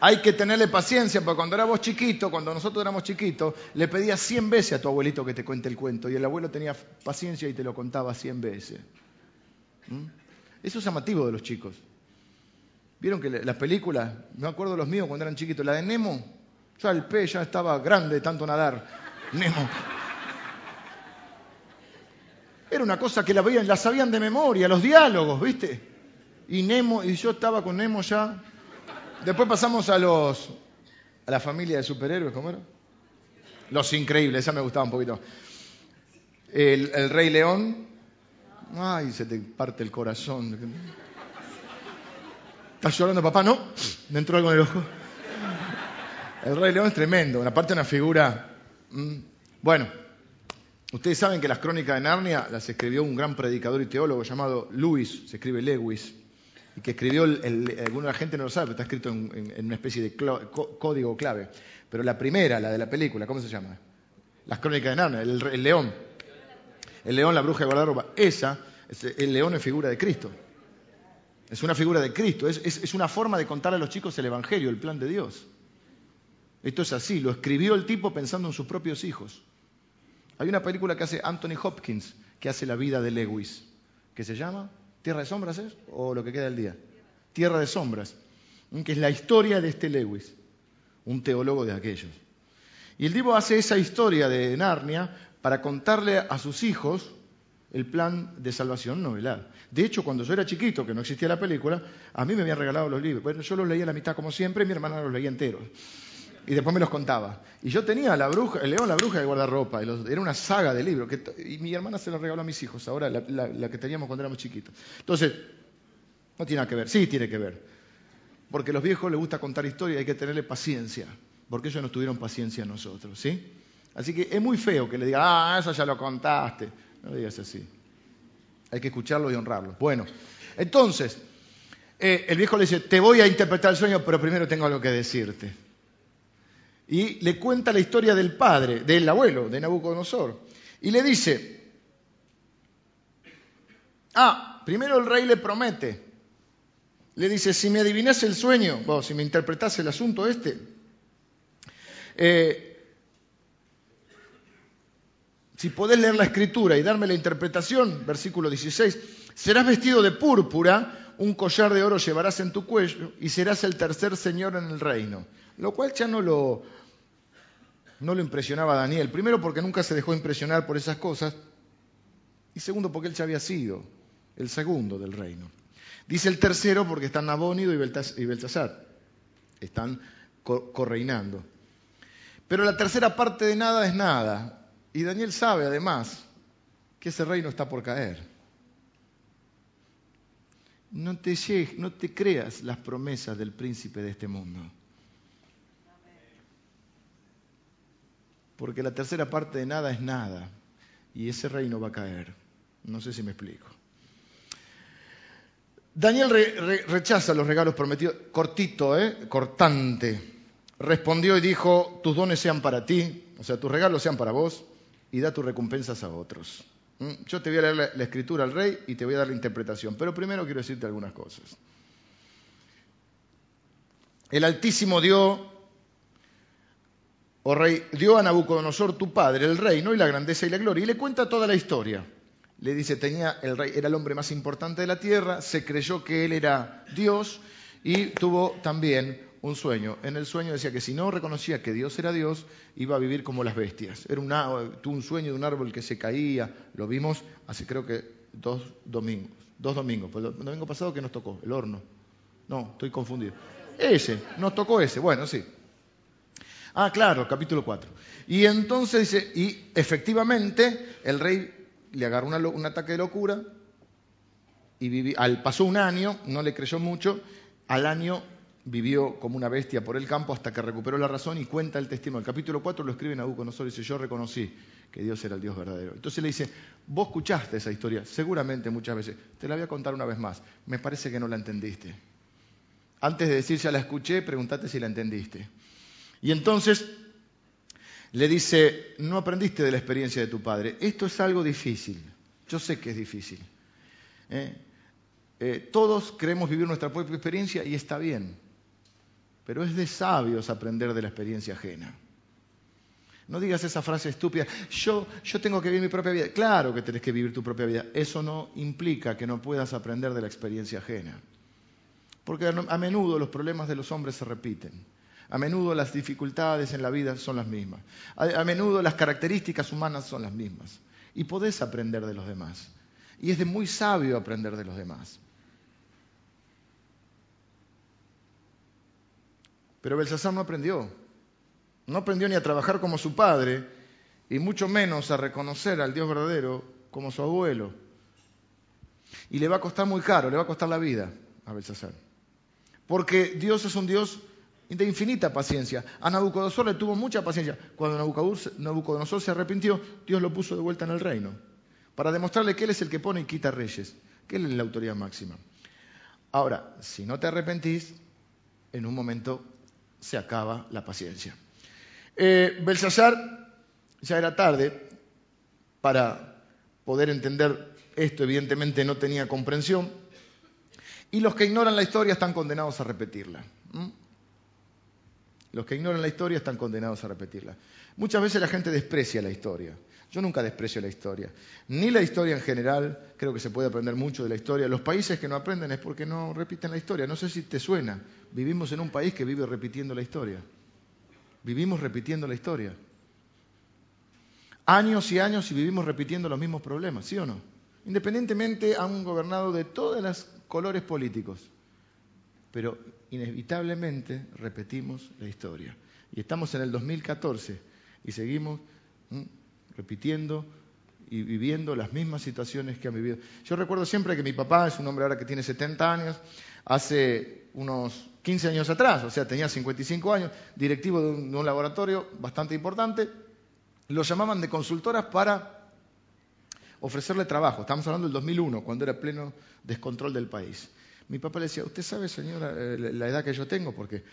[SPEAKER 1] Hay que tenerle paciencia, porque cuando éramos chiquitos, cuando nosotros éramos chiquitos, le pedías cien veces a tu abuelito que te cuente el cuento y el abuelo tenía paciencia y te lo contaba cien veces. ¿Mm? Eso es llamativo de los chicos. ¿Vieron que las películas, me acuerdo los míos cuando eran chiquitos, la de Nemo, ya el pez ya estaba grande de tanto nadar. Nemo. Era una cosa que la, veían, la sabían de memoria, los diálogos, ¿viste? Y Nemo, y yo estaba con Nemo ya. Después pasamos a los a la familia de superhéroes, ¿cómo era? Los increíbles, esa me gustaba un poquito. El, el Rey León. Ay, se te parte el corazón. ¿Estás llorando, papá? No, me entró algo en el ojo. El Rey León es tremendo, una parte una figura Mm. Bueno, ustedes saben que las crónicas de Narnia las escribió un gran predicador y teólogo llamado Lewis, se escribe Lewis, y que escribió, el, alguna gente no lo sabe, está escrito en, una especie de código clave. Pero la primera, la de la película, ¿cómo se llama? Las crónicas de Narnia, el, león. El león, la bruja de guardarropa. Esa, el león es figura de Cristo. Es una figura de Cristo, es una forma de contar a los chicos el Evangelio, el plan de Dios. Esto es así, lo escribió el tipo pensando en sus propios hijos. Hay una película que hace Anthony Hopkins, que hace la vida de Lewis, que se llama Tierra de Sombras, ¿es? ¿O lo que queda del día? Tierra de Sombras, que es la historia de este Lewis, un teólogo de aquellos. Y el tipo hace esa historia de Narnia para contarle a sus hijos el plan de salvación novelar. De hecho, cuando yo era chiquito, que no existía la película, a mí me habían regalado los libros. Bueno, yo los leía a la mitad como siempre mi hermana los leía enteros y después me los contaba. Y yo tenía la bruja, el león, la bruja de guardarropa, y era una saga de libros, y mi hermana se los regaló a mis hijos, ahora la, que teníamos cuando éramos chiquitos. Entonces, no tiene nada que ver, sí tiene que ver. Porque a los viejos les gusta contar historias y hay que tenerle paciencia, porque ellos no tuvieron paciencia nosotros, ¿sí? Así que es muy feo que le diga, ah, eso ya lo contaste. No digas así. Hay que escucharlo y honrarlo. Bueno, entonces, eh, el viejo le dice, te voy a interpretar el sueño, pero primero tengo algo que decirte y le cuenta la historia del padre, del abuelo, de Nabucodonosor. Y le dice, ah, primero el rey le promete, le dice, si me adivinase el sueño, bueno, si me interpretase el asunto este, eh, si podés leer la escritura y darme la interpretación, versículo 16, serás vestido de púrpura un collar de oro llevarás en tu cuello y serás el tercer señor en el reino. Lo cual ya no lo, no lo impresionaba Daniel. Primero porque nunca se dejó impresionar por esas cosas. Y segundo porque él ya había sido el segundo del reino. Dice el tercero porque están Nabónido y Beltasar. Están correinando. Pero la tercera parte de nada es nada. Y Daniel sabe además que ese reino está por caer. No te, no te creas las promesas del príncipe de este mundo. Porque la tercera parte de nada es nada. Y ese reino va a caer. No sé si me explico. Daniel rechaza los regalos prometidos, cortito, ¿eh? cortante. Respondió y dijo, tus dones sean para ti, o sea, tus regalos sean para vos, y da tus recompensas a otros. ¿Mm? Yo te voy a leer la, la, escritura al rey y te voy a dar la interpretación, pero primero quiero decirte algunas cosas. El Altísimo dio, oh rey, dio a Nabucodonosor tu padre el reino y la grandeza y la gloria, y le cuenta toda la historia le dice, tenía el rey, era el hombre más importante de la tierra, se creyó que él era Dios y tuvo también un sueño. En el sueño decía que si no reconocía que Dios era Dios, iba a vivir como las bestias. Era tuvo un sueño de un árbol que se caía, lo vimos hace creo que dos domingos, dos domingos, pues el domingo pasado que nos tocó, el horno. No, estoy confundido. Ese, nos tocó ese, bueno, sí. Ah, claro, capítulo 4. Y entonces dice, y efectivamente el rey le agarró un ataque de locura y al, pasó un año, no le creyó mucho, al año vivió como una bestia por el campo hasta que recuperó la razón y cuenta el testimonio. El capítulo 4 lo escribe Nabucodonosor y dice, yo reconocí que Dios era el Dios verdadero. Entonces le dice, vos escuchaste esa historia, seguramente muchas veces, te la voy a contar una vez más, me parece que no la entendiste. Antes de decir ya la escuché, pregúntate si la entendiste. Y entonces le dice, no aprendiste de la experiencia de tu padre. Esto es algo difícil. Yo sé que es difícil. ¿eh? Eh, todos queremos vivir nuestra propia experiencia y está bien. Pero es de sabios aprender de la experiencia ajena. No digas esa frase estúpida, yo, yo tengo que vivir mi propia vida. Claro que tenés que vivir tu propia vida. Eso no implica que no puedas aprender de la experiencia ajena. Porque a menudo los problemas de los hombres se repiten. A menudo las dificultades en la vida son las mismas. A, menudo las características humanas son las mismas. Y podés aprender de los demás. Y es de muy sabio aprender de los demás. Pero Belsasar no aprendió. No aprendió ni a trabajar como su padre, y mucho menos a reconocer al Dios verdadero como su abuelo. Y le va a costar muy caro, le va a costar la vida a Belsasar. Porque Dios es un Dios de infinita paciencia. A Nabucodonosor le tuvo mucha paciencia. Cuando Nabucodonosor se arrepintió, Dios lo puso de vuelta en el reino, para demostrarle que Él es el que pone y quita reyes, que Él es la autoridad máxima. Ahora, si no te arrepentís, en un momento se acaba la paciencia. Eh, ya era tarde para poder entender esto, evidentemente no tenía comprensión, y los que ignoran la historia están condenados a repetirla. Los que ignoran la historia están condenados a repetirla. Muchas veces la gente desprecia la historia. Yo nunca desprecio la historia. Ni la historia en general, creo que se puede aprender mucho de la historia. Los países que no aprenden es porque no repiten la historia. No sé si te suena. Vivimos en un país que vive repitiendo la historia. Vivimos repitiendo la historia. Años y años y vivimos repitiendo los mismos problemas, ¿sí o no? Independientemente han gobernado de todos los colores políticos. Pero inevitablemente repetimos la historia. Y estamos en el 2014 y seguimos repitiendo y viviendo las mismas situaciones que han vivido. Yo recuerdo siempre que mi papá es un hombre ahora que tiene 70 años, hace unos 15 años atrás, o sea, tenía 55 años, directivo de un, de un laboratorio bastante importante, lo llamaban de consultoras para ofrecerle trabajo. Estamos hablando del 2001, cuando era pleno descontrol del país. Mi papá le decía, ¿usted sabe, señora, eh, la edad que yo tengo? Porque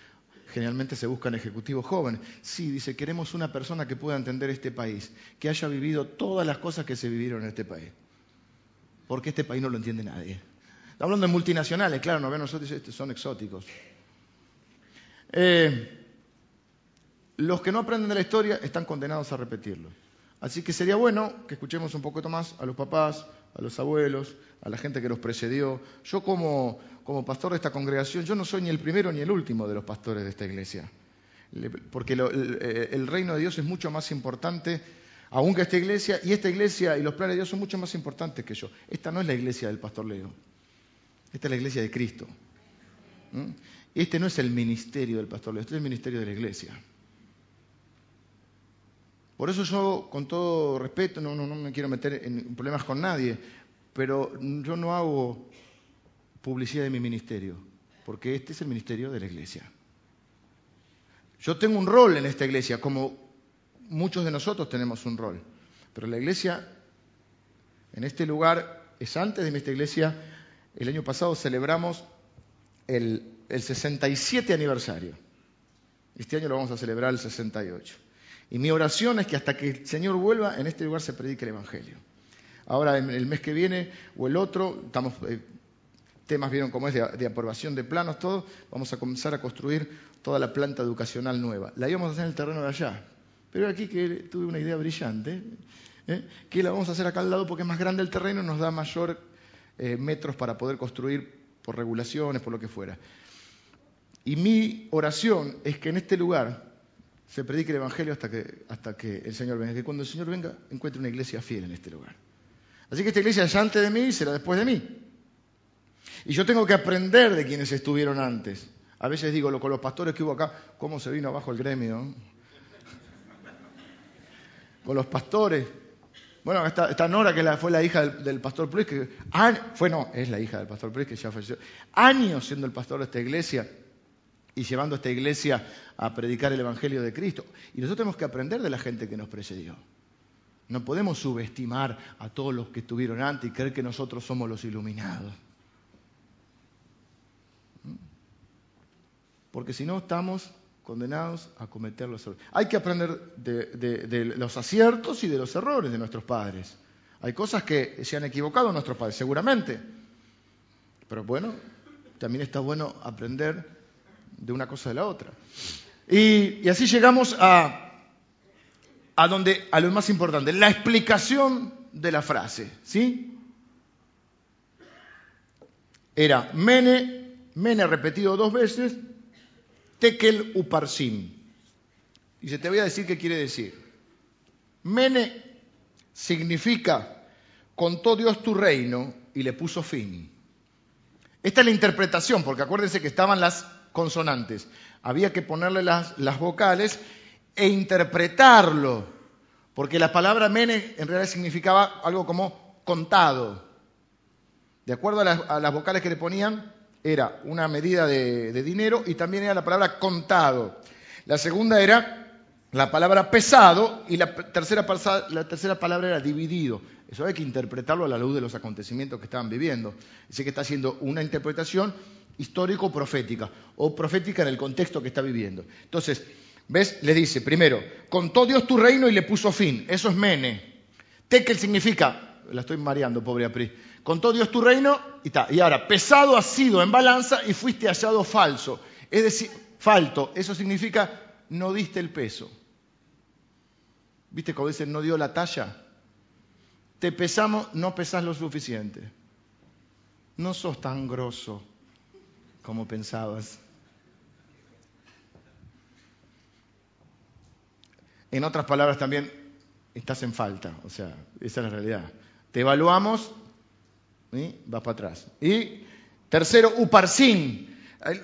[SPEAKER 1] generalmente se buscan ejecutivos jóvenes. Sí, dice, queremos una persona que pueda entender este país, que haya vivido todas las cosas que se vivieron en este país. Porque este país no lo entiende nadie. hablando de multinacionales, claro, no ven nosotros, son exóticos. Eh, los que no aprenden de la historia están condenados a repetirlo. Así que sería bueno que escuchemos un poquito más a los papás, a los abuelos, a la gente que los precedió. Yo como, como pastor de esta congregación, yo no soy ni el primero ni el último de los pastores de esta iglesia. Porque el, el reino de Dios es mucho más importante aún que esta iglesia, y esta iglesia y los planes de Dios son mucho más importantes que yo. Esta no es la iglesia del pastor Leo, esta es la iglesia de Cristo. ¿Mm? Este no es el ministerio del pastor Leo, este es el ministerio de la iglesia. Por eso yo, con todo respeto, no, me quiero meter en problemas con nadie, pero yo no hago publicidad de mi ministerio, porque este es el ministerio de la iglesia. Yo tengo un rol en esta iglesia, como muchos de nosotros tenemos un rol, pero la iglesia, en este lugar, es antes de esta iglesia, el año pasado celebramos el, el 67 aniversario. Este año lo vamos a celebrar el 68. Y mi oración es que hasta que el Señor vuelva, en este lugar se predique el Evangelio. Ahora, el mes que viene o el otro, estamos, eh, temas vieron cómo es de, aprobación de planos, todo, vamos a comenzar a construir toda la planta educacional nueva. La íbamos a hacer en el terreno de allá, pero aquí que tuve una idea brillante, ¿eh? que la vamos a hacer acá al lado porque es más grande el terreno nos da mayor eh, metros para poder construir por regulaciones, por lo que fuera. Y mi oración es que en este lugar se predique el Evangelio hasta que, el Señor venga. Que cuando el Señor venga encuentre una iglesia fiel en este lugar. Así que esta iglesia es antes de mí y será después de mí. Y yo tengo que aprender de quienes estuvieron antes. A veces digo, con los pastores que hubo acá, ¿cómo se vino abajo el gremio? <laughs> Con los pastores. Bueno, esta, Nora, que fue la hija del, pastor Pruis, que fue no, es la hija del pastor Pruis, que ya falleció. Años siendo el pastor de esta iglesia y llevando a esta iglesia a predicar el Evangelio de Cristo. Y nosotros tenemos que aprender de la gente que nos precedió. No podemos subestimar a todos los que estuvieron antes y creer que nosotros somos los iluminados. ¿Mm? Porque si no estamos condenados a cometer los errores. Hay que aprender de, de, los aciertos y de los errores de nuestros padres. Hay cosas que se han equivocado nuestros padres, seguramente. Pero bueno, también está bueno aprender de una cosa de la otra. Y, así llegamos a, a, donde, a lo más importante, la explicación de la frase. ¿sí? Era mene, mene repetido dos veces, tekel uparsim. Y se te voy a decir qué quiere decir. Mene significa contó Dios tu reino y le puso fin. Esta es la interpretación, porque acuérdense que estaban las consonantes. Había que ponerle las, las vocales e interpretarlo, porque la palabra mene en realidad significaba algo como contado. De acuerdo a las, vocales que le ponían, era una medida de, dinero y también era la palabra contado. La segunda era la palabra pesado y la tercera, la tercera palabra era dividido. Eso hay que interpretarlo a la luz de los acontecimientos que estaban viviendo. Así que está haciendo una interpretación histórico-profética, o profética en el contexto que está viviendo. Entonces, ¿ves? Le dice, primero, contó Dios tu reino y le puso fin. Eso es mene. Tekel significa, la estoy mareando, pobre Apri, contó Dios tu reino y está. Y ahora, pesado has sido en balanza y fuiste hallado falso. Es decir, falto, eso significa no diste el peso. ¿Viste cómo dicen no dio la talla? Te pesamos, no pesás lo suficiente. No sos tan grosso como pensabas. En otras palabras también, estás en falta, o sea, esa es la realidad. Te evaluamos, y vas para atrás. Y tercero, uparsin.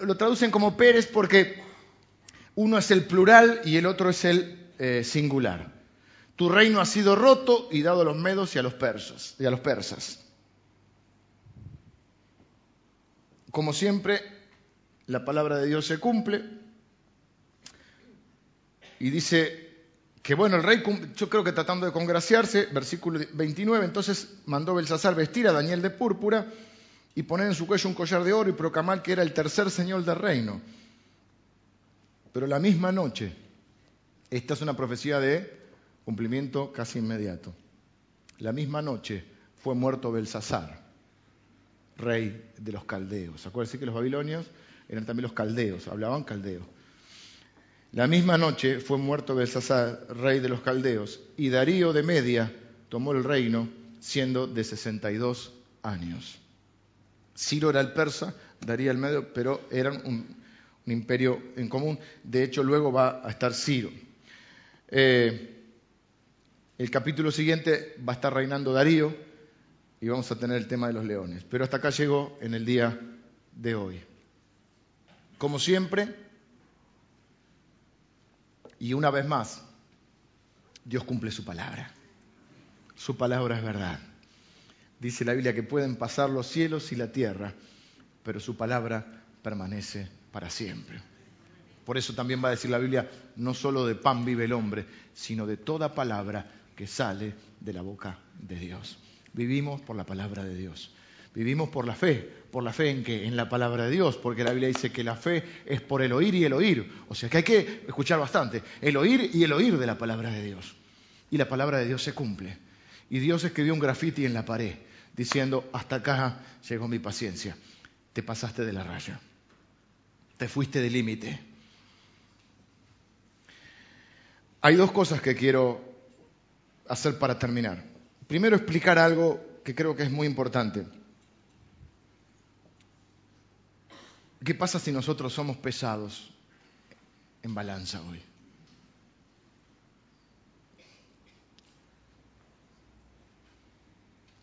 [SPEAKER 1] Lo traducen como Pérez porque uno es el plural y el otro es el eh, singular. Tu reino ha sido roto y dado a los medos y a los persas. Y a los persas. Como siempre, la palabra de Dios se cumple. Y dice que, bueno, el rey, yo creo que tratando de congraciarse, versículo 29, entonces mandó Belsasar vestir a Daniel de púrpura y poner en su cuello un collar de oro y proclamar que era el tercer señor del reino. Pero la misma noche, esta es una profecía de cumplimiento casi inmediato, la misma noche fue muerto Belsasar rey de los caldeos. Acuérdense que los babilonios eran también los caldeos, hablaban caldeo. La misma noche fue muerto Belsasar, rey de los caldeos, y Darío de Media tomó el reino siendo de 62 años. Ciro era el persa, Daría el medio, pero eran un, imperio en común. De hecho, luego va a estar Ciro. Eh, el capítulo siguiente va a estar reinando Darío y vamos a tener el tema de los leones. Pero hasta acá llegó en el día de hoy. Como siempre, y una vez más, Dios cumple su palabra. Su palabra es verdad. Dice la Biblia que pueden pasar los cielos y la tierra, pero su palabra permanece para siempre. Por eso también va a decir la Biblia, no solo de pan vive el hombre, sino de toda palabra que sale de la boca de Dios. Vivimos por la palabra de Dios. Vivimos por la fe. ¿Por la fe en qué? En la palabra de Dios, porque la Biblia dice que la fe es por el oír y el oír. O sea que hay que escuchar bastante. El oír y el oír de la palabra de Dios. Y la palabra de Dios se cumple. Y Dios escribió un grafiti en la pared diciendo, hasta acá llegó mi paciencia. Te pasaste de la raya. Te fuiste del límite. Hay dos cosas que quiero hacer para terminar. Primero, explicar algo que creo que es muy importante. ¿Qué pasa si nosotros somos pesados en balanza hoy?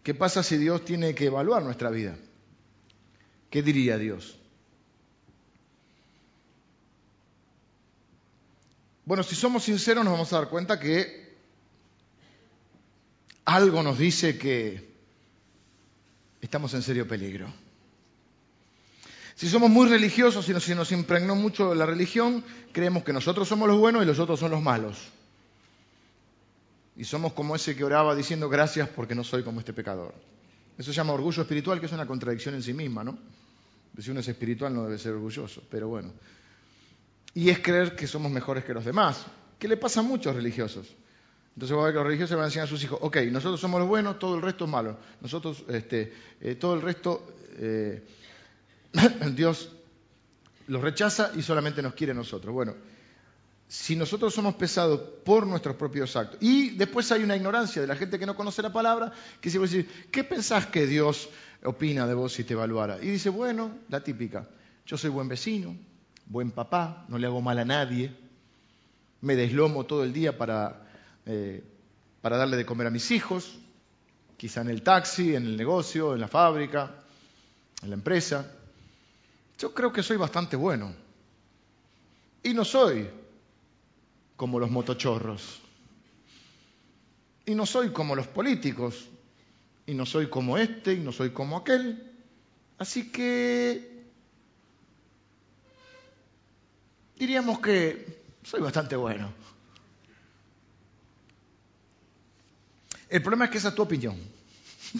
[SPEAKER 1] ¿Qué pasa si Dios tiene que evaluar nuestra vida? ¿Qué diría Dios? Bueno, si somos sinceros nos vamos a dar cuenta que algo nos dice que estamos en serio peligro. Si somos muy religiosos y si nos impregnó mucho la religión, creemos que nosotros somos los buenos y los otros son los malos. Y somos como ese que oraba diciendo gracias porque no soy como este pecador. Eso se llama orgullo espiritual, que es una contradicción en sí misma, ¿no? Si uno es espiritual no debe ser orgulloso, pero bueno. Y es creer que somos mejores que los demás, que le pasa a muchos religiosos. Entonces va a ver que los religiosos van a enseñar a sus hijos, ok, nosotros somos los buenos, todo el resto es malo. Nosotros, este, eh, todo el resto eh, <coughs> Dios los rechaza y solamente nos quiere a nosotros. Bueno, si nosotros somos pesados por nuestros propios actos, y después hay una ignorancia de la gente que no conoce la palabra, que se va decir, ¿qué pensás que Dios opina de vos si te evaluara? Y dice, bueno, la típica, yo soy buen vecino, buen papá, no le hago mal a nadie, me deslomo todo el día para, eh, para darle de comer a mis hijos, quizá en el taxi, en el negocio, en la fábrica, en la empresa. Yo creo que soy bastante bueno. Y no soy como los motochorros. Y no soy como los políticos. Y no soy como este y no soy como aquel. Así que diríamos que soy bastante bueno. El problema es que esa es tu opinión.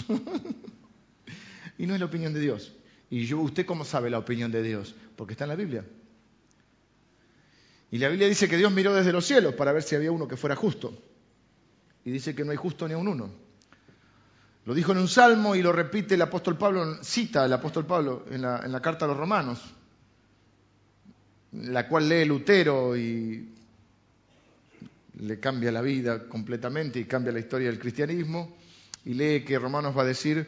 [SPEAKER 1] <laughs> y no es la opinión de Dios. Y yo, ¿usted cómo sabe la opinión de Dios? Porque está en la Biblia. Y la Biblia dice que Dios miró desde los cielos para ver si había uno que fuera justo. Y dice que no hay justo ni un uno. Lo dijo en un salmo y lo repite el apóstol Pablo, cita el apóstol Pablo en la carta a los romanos, la cual lee Lutero y le cambia la vida completamente y cambia la historia del cristianismo. Y lee que Romanos va a decir,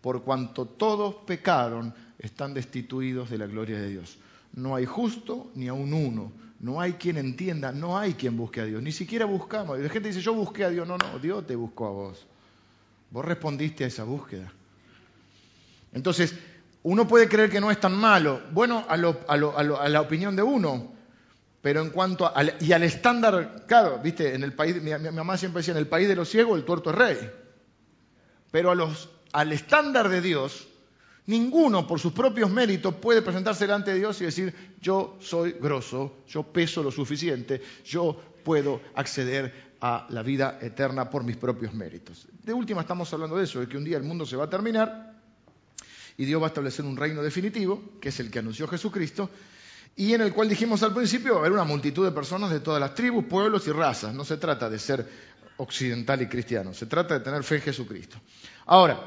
[SPEAKER 1] por cuanto todos pecaron, están destituidos de la gloria de Dios. No hay justo ni a un uno no hay quien entienda, no hay quien busque a Dios. Ni siquiera buscamos. La gente dice, yo busqué a Dios. No, no, Dios te buscó a vos. Vos respondiste a esa búsqueda. Entonces, uno puede creer que no es tan malo. Bueno, a, la opinión de uno. Pero en cuanto a, y al estándar, claro, viste, en el país, mi, mamá siempre decía, en el país de los ciegos el tuerto es rey. Pero a los, al estándar de Dios, Ninguno por sus propios méritos puede presentarse delante de Dios y decir, yo soy grosso, yo peso lo suficiente, yo puedo acceder a la vida eterna por mis propios méritos. De última estamos hablando de eso, de que un día el mundo se va a terminar y Dios va a establecer un reino definitivo, que es el que anunció Jesucristo, y en el cual dijimos al principio va a haber una multitud de personas de todas las tribus, pueblos y razas. No se trata de ser occidental y cristiano, se trata de tener fe en Jesucristo. Ahora,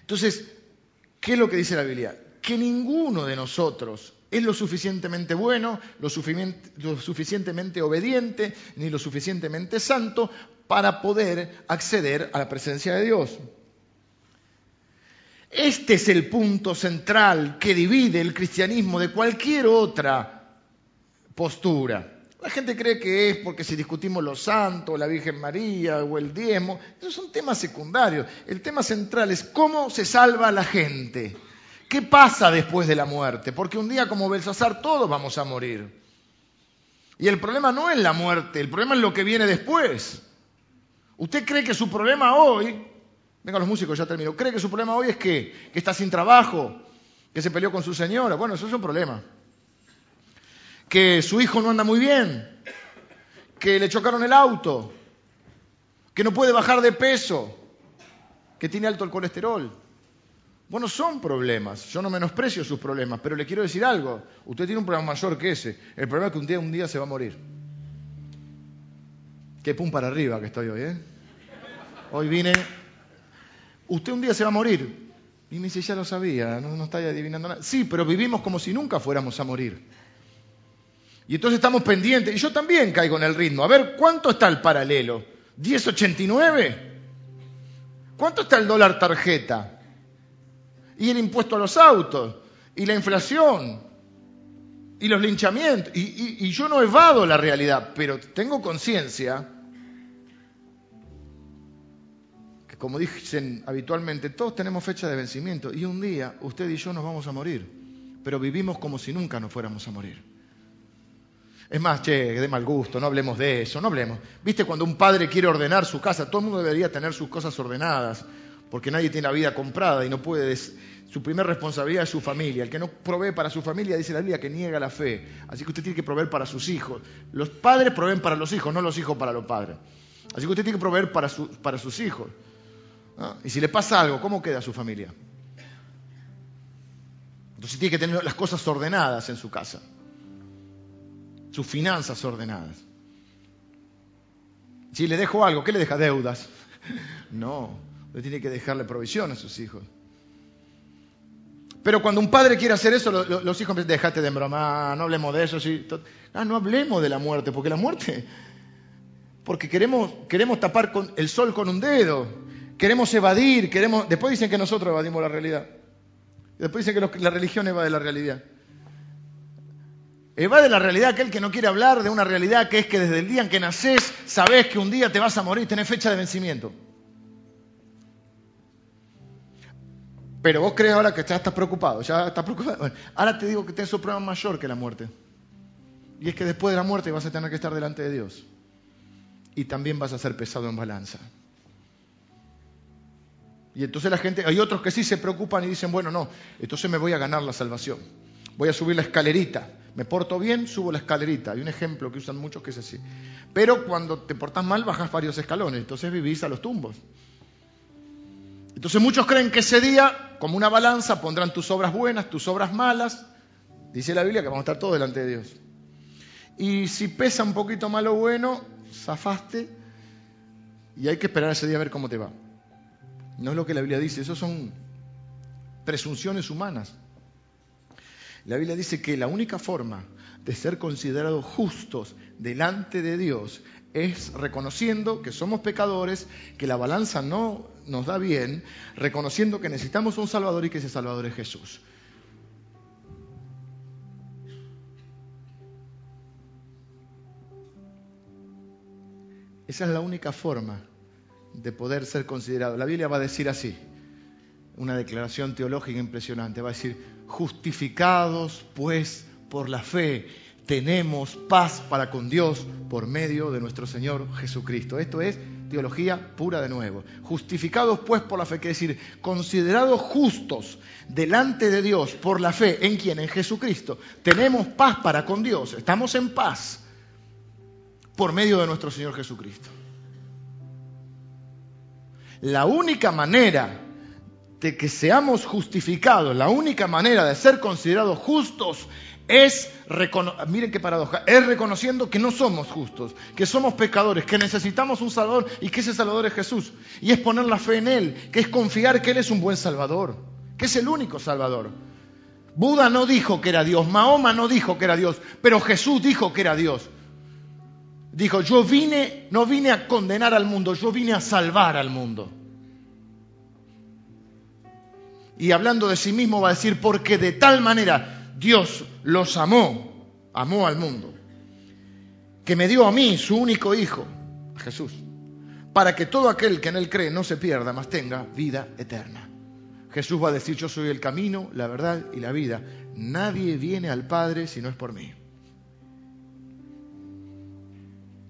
[SPEAKER 1] entonces, ¿Qué es lo que dice la Biblia? Que ninguno de nosotros es lo suficientemente bueno, lo, suficientemente obediente, ni lo suficientemente santo para poder acceder a la presencia de Dios. Este es el punto central que divide el cristianismo de cualquier otra postura. La gente cree que es porque si discutimos los santos, la Virgen María o el diezmo, esos son temas secundarios. El tema central es cómo se salva la gente. ¿Qué pasa después de la muerte? Porque un día como Belsasar todos vamos a morir. Y el problema no es la muerte, el problema es lo que viene después. ¿Usted cree que su problema hoy Venga los músicos, ya termino. ¿Cree que su problema hoy es que, que está sin trabajo? ¿Que se peleó con su señora? Bueno, eso es un problema. ¿Que su hijo no anda muy bien? ¿Que le chocaron el auto? ¿Que no puede bajar de peso? ¿Que tiene alto el colesterol? Bueno, son problemas. Yo no menosprecio sus problemas, pero le quiero decir algo. Usted tiene un problema mayor que ese. El problema es que un día, un día se va a morir. Qué pum para arriba que estoy hoy, ¿eh? Hoy vine usted un día se va a morir. Y me dice, ya lo sabía, no, no está adivinando nada. Sí, pero vivimos como si nunca fuéramos a morir. Y entonces estamos pendientes, y yo también caigo en el ritmo. A ver, ¿cuánto está el paralelo? ¿1089? ¿Cuánto está el dólar tarjeta? Y el impuesto a los autos, y la inflación, y los linchamientos. y yo no evado la realidad, pero tengo conciencia como dicen habitualmente, todos tenemos fecha de vencimiento y un día usted y yo nos vamos a morir, pero vivimos como si nunca nos fuéramos a morir. Es más, che, de mal gusto, no hablemos de eso, no hablemos. Viste, cuando un padre quiere ordenar su casa, todo el mundo debería tener sus cosas ordenadas, porque nadie tiene la vida comprada y no puede. Su primera responsabilidad es su familia. El que no provee para su familia, dice la Biblia, que niega la fe. Así que usted tiene que proveer para sus hijos. Los padres proveen para los hijos, no los hijos para los padres. Así que usted tiene que proveer para, para sus hijos. Y si le pasa algo, ¿cómo queda su familia? Entonces tiene que tener las cosas ordenadas en su casa, sus finanzas ordenadas. Si le dejo algo, ¿qué le deja? Deudas. <laughs> No, le tiene que dejarle provisión a sus hijos. Pero cuando un padre quiere hacer eso, los hijos dicen, déjate de broma, no hablemos de eso. Sí. Ah, no hablemos de la muerte, porque la muerte, porque queremos, queremos tapar el sol con un dedo queremos evadir, queremos... Después dicen que nosotros evadimos la realidad. Después dicen que la religión evade la realidad. Evade la realidad aquel que no quiere hablar de una realidad que es que desde el día en que naces sabes que un día te vas a morir, tenés fecha de vencimiento. Pero vos crees ahora que ya estás preocupado, ya estás preocupado. ahora te digo que tenés un problema mayor que la muerte. Y es que después de la muerte vas a tener que estar delante de Dios. Y también vas a ser pesado en balanza. Y entonces la gente, hay otros que sí se preocupan y dicen, bueno, no, entonces me voy a ganar la salvación. Voy a subir la escalerita. Me porto bien, subo la escalerita. Hay un ejemplo que usan muchos que es así. Pero cuando te portas mal, bajas varios escalones. Entonces vivís a los tumbos. Entonces muchos creen que ese día, como una balanza, pondrán tus obras buenas, tus obras malas. Dice la Biblia que vamos a estar todos delante de Dios. Y si pesa un poquito malo o bueno, zafaste y hay que esperar ese día a ver cómo te va. No es lo que la Biblia dice, eso son presunciones humanas. La Biblia dice que la única forma de ser considerados justos delante de Dios es reconociendo que somos pecadores, que la balanza no nos da bien, reconociendo que necesitamos un Salvador y que ese Salvador es Jesús. Esa es la única forma de poder ser considerado. La Biblia va a decir así, una declaración teológica impresionante, va a decir, justificados pues por la fe, tenemos paz para con Dios por medio de nuestro Señor Jesucristo. Esto es teología pura de nuevo. Justificados pues por la fe, quiere decir, considerados justos delante de Dios por la fe en quien, en Jesucristo, tenemos paz para con Dios, estamos en paz por medio de nuestro Señor Jesucristo. La única manera de que seamos justificados, la única manera de ser considerados justos es, miren qué paradoja, es reconociendo que no somos justos, que somos pecadores, que necesitamos un Salvador y que ese Salvador es Jesús. Y es poner la fe en Él, que es confiar que Él es un buen Salvador, que es el único Salvador. Buda no dijo que era Dios, Mahoma no dijo que era Dios, pero Jesús dijo que era Dios. Dijo, yo vine, no vine a condenar al mundo, yo vine a salvar al mundo. Y hablando de sí mismo va a decir, porque de tal manera Dios los amó, amó al mundo, que me dio a mí su único hijo, Jesús, para que todo aquel que en él cree no se pierda, mas tenga vida eterna. Jesús va a decir, yo soy el camino, la verdad y la vida. Nadie viene al Padre si no es por mí.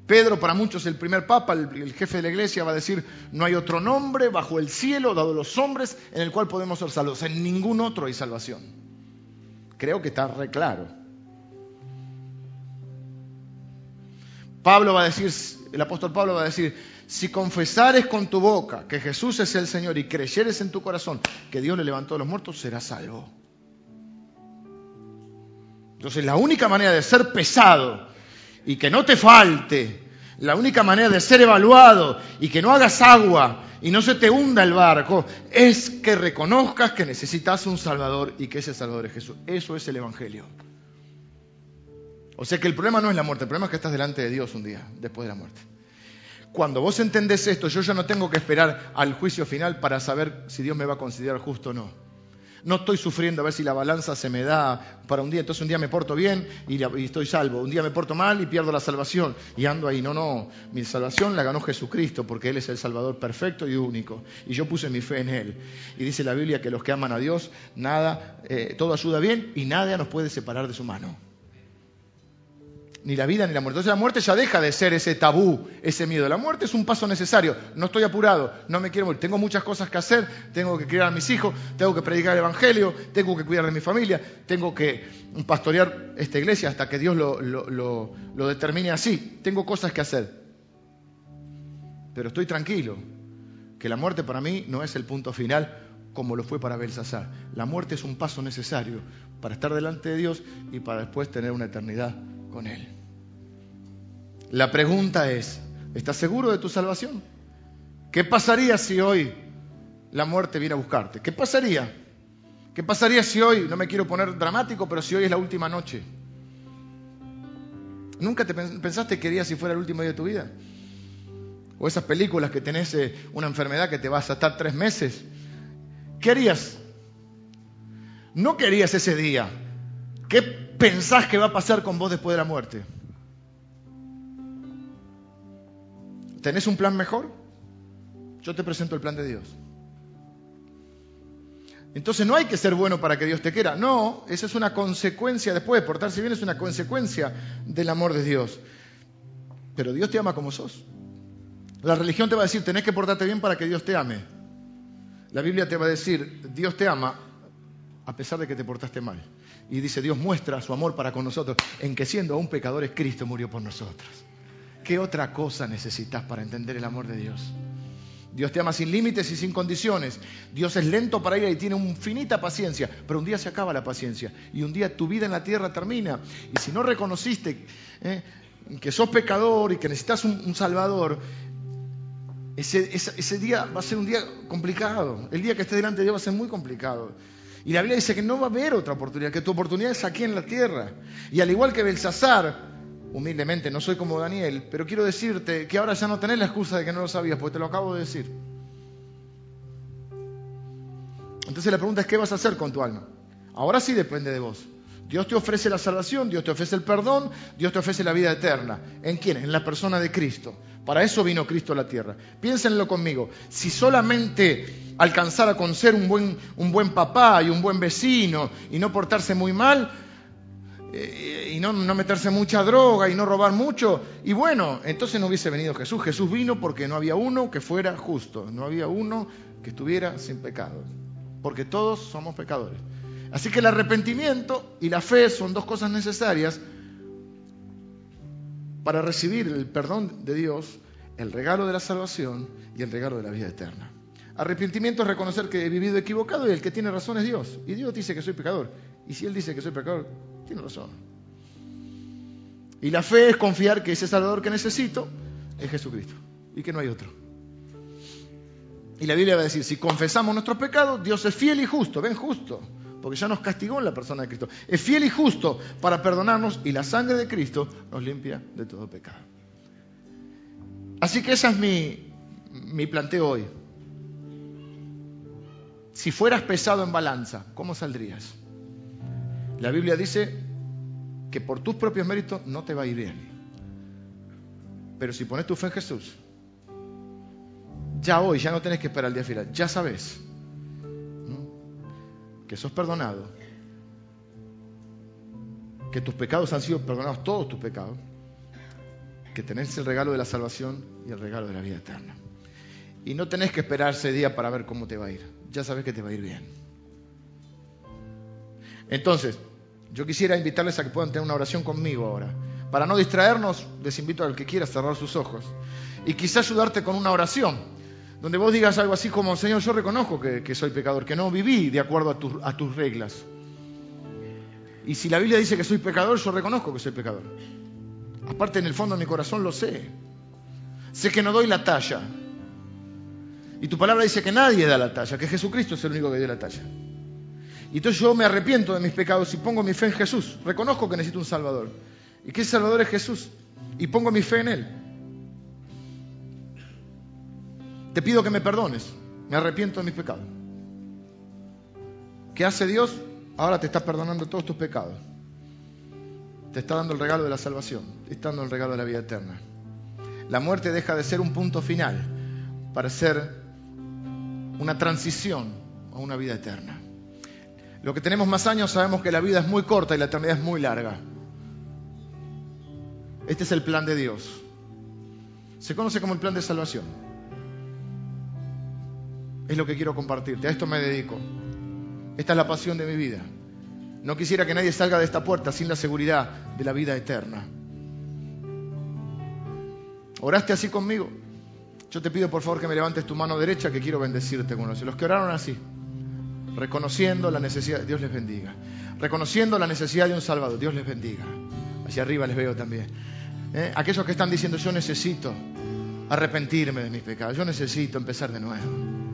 [SPEAKER 1] Pedro, para muchos el primer papa, el, jefe de la iglesia, va a decir, no hay otro nombre bajo el cielo, dado los hombres, en el cual podemos ser salvos. En ningún otro hay salvación. Creo que está re claro. Pablo va a decir, el apóstol Pablo va a decir, si confesares con tu boca que Jesús es el Señor y creyeres en tu corazón que Dios le levantó de los muertos, serás salvo. Entonces la única manera de ser pesado y que no te falte, la única manera de ser evaluado y que no hagas agua y no se te hunda el barco, es que reconozcas que necesitas un Salvador y que ese Salvador es Jesús. Eso es el Evangelio. O sea que el problema no es la muerte, el problema es que estás delante de Dios un día, después de la muerte. Cuando vos entendés esto, yo ya no tengo que esperar al juicio final para saber si Dios me va a considerar justo o no. No estoy sufriendo a ver si la balanza se me da para un día, entonces un día me porto bien y, estoy salvo, un día me porto mal y pierdo la salvación. Y ando ahí. No, no, mi salvación la ganó Jesucristo porque Él es el Salvador perfecto y único. Y yo puse mi fe en Él. Y dice la Biblia que los que aman a Dios, nada, eh, todo ayuda bien y nada nos puede separar de su mano ni la vida ni la muerte. Entonces la muerte ya deja de ser ese tabú, ese miedo. La muerte es un paso necesario. No estoy apurado, no me quiero morir. Tengo muchas cosas que hacer, tengo que criar a mis hijos, tengo que predicar el Evangelio, tengo que cuidar de mi familia, tengo que pastorear esta iglesia hasta que Dios lo, lo determine así. Tengo cosas que hacer. Pero estoy tranquilo, que la muerte para mí no es el punto final como lo fue para Belsasar. La muerte es un paso necesario para estar delante de Dios y para después tener una eternidad con Él. La pregunta es, ¿estás seguro de tu salvación? ¿Qué pasaría si hoy la muerte viene a buscarte? ¿Qué pasaría? ¿Qué pasaría si hoy, no me quiero poner dramático, pero si hoy es la última noche? ¿Nunca te pensaste que querías si fuera el último día de tu vida? O esas películas que tenés eh, una enfermedad que te vas a estar tres meses. ¿Qué harías? No querías ese día. ¿Qué pensás que va a pasar con vos después de la muerte? ¿Tenés un plan mejor? Yo te presento el plan de Dios. Entonces no hay que ser bueno para que Dios te quiera. No, esa es una consecuencia después. Portarse bien es una consecuencia del amor de Dios. Pero Dios te ama como sos. La religión te va a decir, tenés que portarte bien para que Dios te ame. La Biblia te va a decir, Dios te ama a pesar de que te portaste mal. Y dice, Dios muestra su amor para con nosotros en que siendo aún pecadores, Cristo murió por nosotros. ¿Qué otra cosa necesitas para entender el amor de Dios? Dios te ama sin límites y sin condiciones. Dios es lento para ir y tiene infinita paciencia, pero un día se acaba la paciencia y un día tu vida en la tierra termina. Y si no reconociste eh, que sos pecador y que necesitas un, Salvador, ese, ese, día va a ser un día complicado. El día que estés delante de Dios va a ser muy complicado. Y la Biblia dice que no va a haber otra oportunidad, que tu oportunidad es aquí en la tierra. Y al igual que Belsasar, humildemente, no soy como Daniel, pero quiero decirte que ahora ya no tenés la excusa de que no lo sabías, porque te lo acabo de decir. Entonces la pregunta es, ¿qué vas a hacer con tu alma? Ahora sí depende de vos. Dios te ofrece la salvación, Dios te ofrece el perdón, Dios te ofrece la vida eterna. ¿En quién? En la persona de Cristo. Para eso vino Cristo a la tierra. Piénsenlo conmigo. Si solamente alcanzara con ser un buen, buen papá y un buen vecino y no portarse muy mal, eh, y no, no, meterse mucha droga y no robar mucho, y bueno, entonces no hubiese venido Jesús. Jesús vino porque no había uno que fuera justo, no había uno que estuviera sin pecado, porque todos somos pecadores. Así que el arrepentimiento y la fe son dos cosas necesarias para recibir el perdón de Dios, el regalo de la salvación y el regalo de la vida eterna. Arrepentimiento es reconocer que he vivido equivocado y el que tiene razón es Dios. Y Dios dice que soy pecador. Y si Él dice que soy pecador, tiene razón. Y la fe es confiar que ese Salvador que necesito es Jesucristo y que no hay otro. Y la Biblia va a decir, si confesamos nuestros pecados, Dios es fiel y justo, ven justo, porque ya nos castigó en la persona de Cristo. Es fiel y justo para perdonarnos y la sangre de Cristo nos limpia de todo pecado. Así que ese es mi, mi planteo hoy. Si fueras pesado en balanza, ¿cómo saldrías? La Biblia dice que por tus propios méritos no te va a ir bien. Pero si pones tu fe en Jesús, ya hoy, ya no tenés que esperar el día final, ya sabes que sos perdonado, que tus pecados han sido perdonados, todos tus pecados, que tenés el regalo de la salvación y el regalo de la vida eterna. Y no tenés que esperar ese día para ver cómo te va a ir. Ya sabes que te va a ir bien. Entonces, yo quisiera invitarles a que puedan tener una oración conmigo ahora. Para no distraernos, les invito al que quiera cerrar sus ojos. Y quizá ayudarte con una oración, donde vos digas algo así como, Señor, yo reconozco que, soy pecador, que no viví de acuerdo a, tus reglas. Y si la Biblia dice que soy pecador, yo reconozco que soy pecador. Aparte, en el fondo de mi corazón lo sé. Sé que no doy la talla. Y tu palabra dice que nadie da la talla, que Jesucristo es el único que dio la talla. Y entonces yo me arrepiento de mis pecados y pongo mi fe en Jesús. Reconozco que necesito un Salvador. Y que ese Salvador es Jesús. Y pongo mi fe en Él. Te pido que me perdones. Me arrepiento de mis pecados. ¿Qué hace Dios? Ahora te está perdonando todos tus pecados. Te está dando el regalo de la salvación. Te está dando el regalo de la vida eterna. La muerte deja de ser un punto final para ser una transición a una vida eterna. Lo que tenemos más años sabemos que la vida es muy corta y la eternidad es muy larga. Este es el plan de Dios. Se conoce como el plan de salvación. Es lo que quiero compartirte. A esto me dedico. Esta es la pasión de mi vida. No quisiera que nadie salga de esta puerta sin la seguridad de la vida eterna. ¿Oraste así conmigo? Yo te pido por favor que me levantes tu mano derecha que quiero bendecirte con Los que oraron así, reconociendo la necesidad, Dios les bendiga. Reconociendo la necesidad de un Salvador, Dios les bendiga. Hacia arriba les veo también. ¿Eh? Aquellos que están diciendo, yo necesito arrepentirme de mis pecados, yo necesito empezar de nuevo.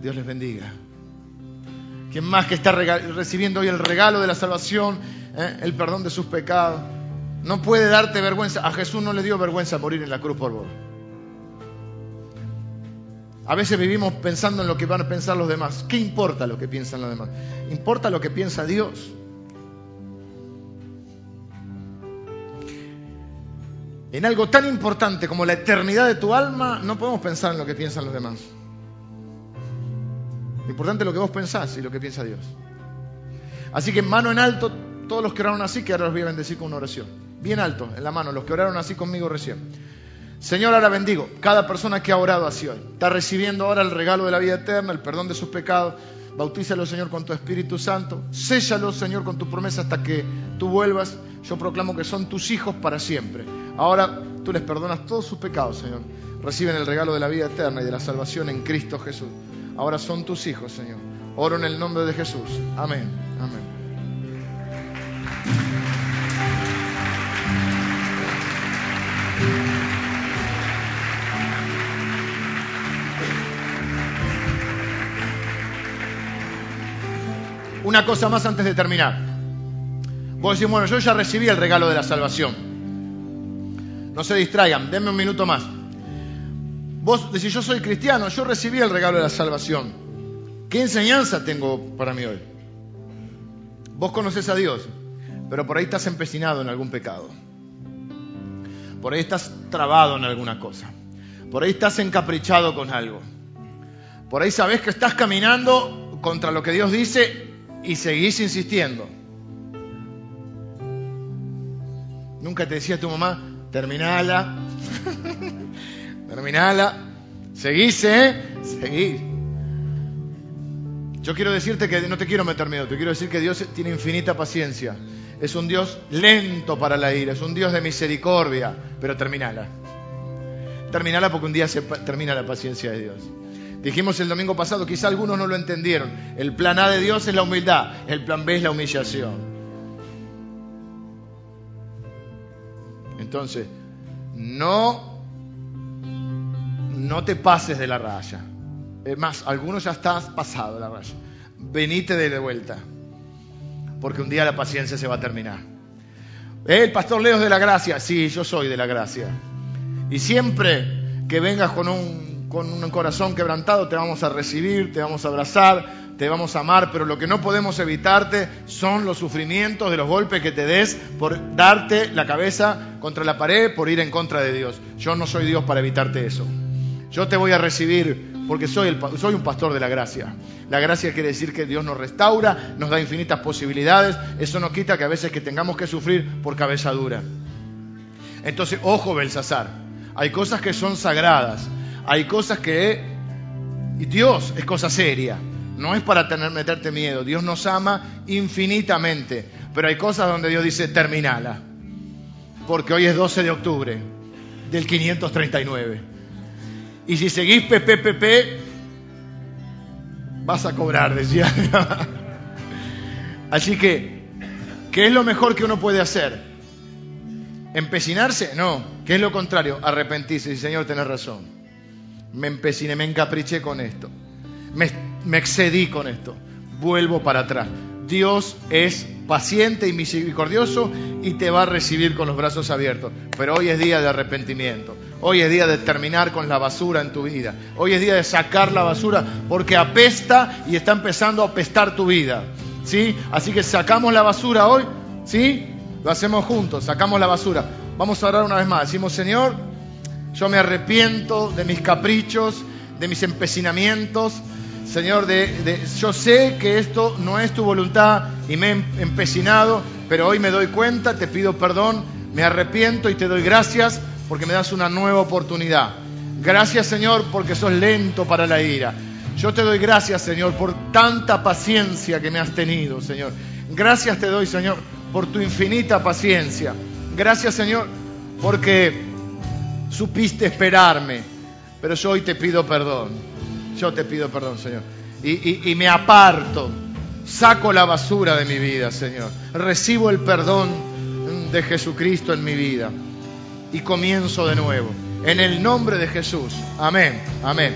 [SPEAKER 1] Dios les bendiga. Quien más que está recibiendo hoy el regalo de la salvación, ¿eh? el perdón de sus pecados, no puede darte vergüenza. A Jesús no le dio vergüenza morir en la cruz por vos. A veces vivimos pensando en lo que van a pensar los demás. ¿Qué importa lo que piensan los demás? Importa lo que piensa Dios. En algo tan importante como la eternidad de tu alma, no podemos pensar en lo que piensan los demás. Lo importante lo que vos pensás y lo que piensa Dios. Así que mano en alto, todos los que oraron así, que ahora los voy a bendecir con una oración. Bien alto, en la mano, los que oraron así conmigo recién. Señor, ahora bendigo cada persona que ha orado así hoy. Está recibiendo ahora el regalo de la vida eterna, el perdón de sus pecados. Bautízalo, Señor, con tu Espíritu Santo. Séllalo, Señor, con tu promesa hasta que tú vuelvas. Yo proclamo que son tus hijos para siempre. Ahora tú les perdonas todos sus pecados, Señor. Reciben el regalo de la vida eterna y de la salvación en Cristo Jesús. Ahora son tus hijos, Señor. Oro en el nombre de Jesús. Amén. Amén. Una cosa más antes de terminar. Vos decís, bueno, yo ya recibí el regalo de la salvación. No se distraigan, denme un minuto más. Vos decís, yo soy cristiano, yo recibí el regalo de la salvación. ¿Qué enseñanza tengo para mí hoy? Vos conoces a Dios, pero por ahí estás empecinado en algún pecado. Por ahí estás trabado en alguna cosa. Por ahí estás encaprichado con algo. Por ahí sabes que estás caminando contra lo que Dios dice y seguís insistiendo. Nunca te decía tu mamá, terminala, <laughs> terminala, seguís, ¿eh? Seguís. Yo quiero decirte que no te quiero meter miedo, te quiero decir que Dios tiene infinita paciencia. Es un Dios lento para la ira, es un Dios de misericordia, pero terminala. Terminala porque un día se termina la paciencia de Dios. Dijimos el domingo pasado, quizá algunos no lo entendieron. El plan A de Dios es la humildad, el plan B es la humillación. Entonces, no, no te pases de la raya. Es más, algunos ya estás pasado de la raya. Venite de vuelta, porque un día la paciencia se va a terminar. El pastor Leo es de la gracia, sí, yo soy de la gracia. Y siempre que vengas con un, con un corazón quebrantado, te vamos a recibir, te vamos a abrazar, te vamos a amar, pero lo que no podemos evitarte son los sufrimientos de los golpes que te des por darte la cabeza contra la pared, por ir en contra de Dios. Yo no soy Dios para evitarte eso. Yo te voy a recibir porque soy, un pastor de la gracia. La gracia quiere decir que Dios nos restaura, nos da infinitas posibilidades. Eso no quita que a veces que tengamos que sufrir por cabeza dura. Entonces, ojo, Belsasar. Hay cosas que son sagradas. Hay cosas que... Dios es cosa seria. No es para tener, meterte miedo. Dios nos ama infinitamente. Pero hay cosas donde Dios dice, terminala. Porque hoy es 12 de octubre del 539. Y si seguís PPPP, vas a cobrar, decía. <laughs> Así que, ¿qué es lo mejor que uno puede hacer? ¿Empecinarse? No. ¿Qué es lo contrario? Arrepentirse. Y Señor, tenés razón. Me empeciné, me encapriché con esto. Me me excedí con esto, vuelvo para atrás. Dios es paciente y misericordioso y te va a recibir con los brazos abiertos. Pero hoy es día de arrepentimiento. Hoy es día de terminar con la basura en tu vida. Hoy es día de sacar la basura porque apesta y está empezando a apestar tu vida. ¿Sí? Así que sacamos la basura hoy. ¿Sí? Lo hacemos juntos, sacamos la basura. Vamos a orar una vez más. Decimos, Señor, yo me arrepiento de mis caprichos, de mis empecinamientos Señor, yo sé que esto no es tu voluntad y me he empecinado, pero hoy me doy cuenta, te pido perdón, me arrepiento y te doy gracias porque me das una nueva oportunidad. Gracias, Señor, porque sos lento para la ira. Yo te doy gracias, Señor, por tanta paciencia que me has tenido, Señor. Gracias te doy, Señor, por tu infinita paciencia. Gracias, Señor, porque supiste esperarme. Pero yo hoy te pido perdón. Yo te pido perdón, Señor. Y, me aparto, saco la basura de mi vida, Señor. Recibo el perdón de Jesucristo en mi vida. Y comienzo de nuevo. En el nombre de Jesús. Amén. Amén.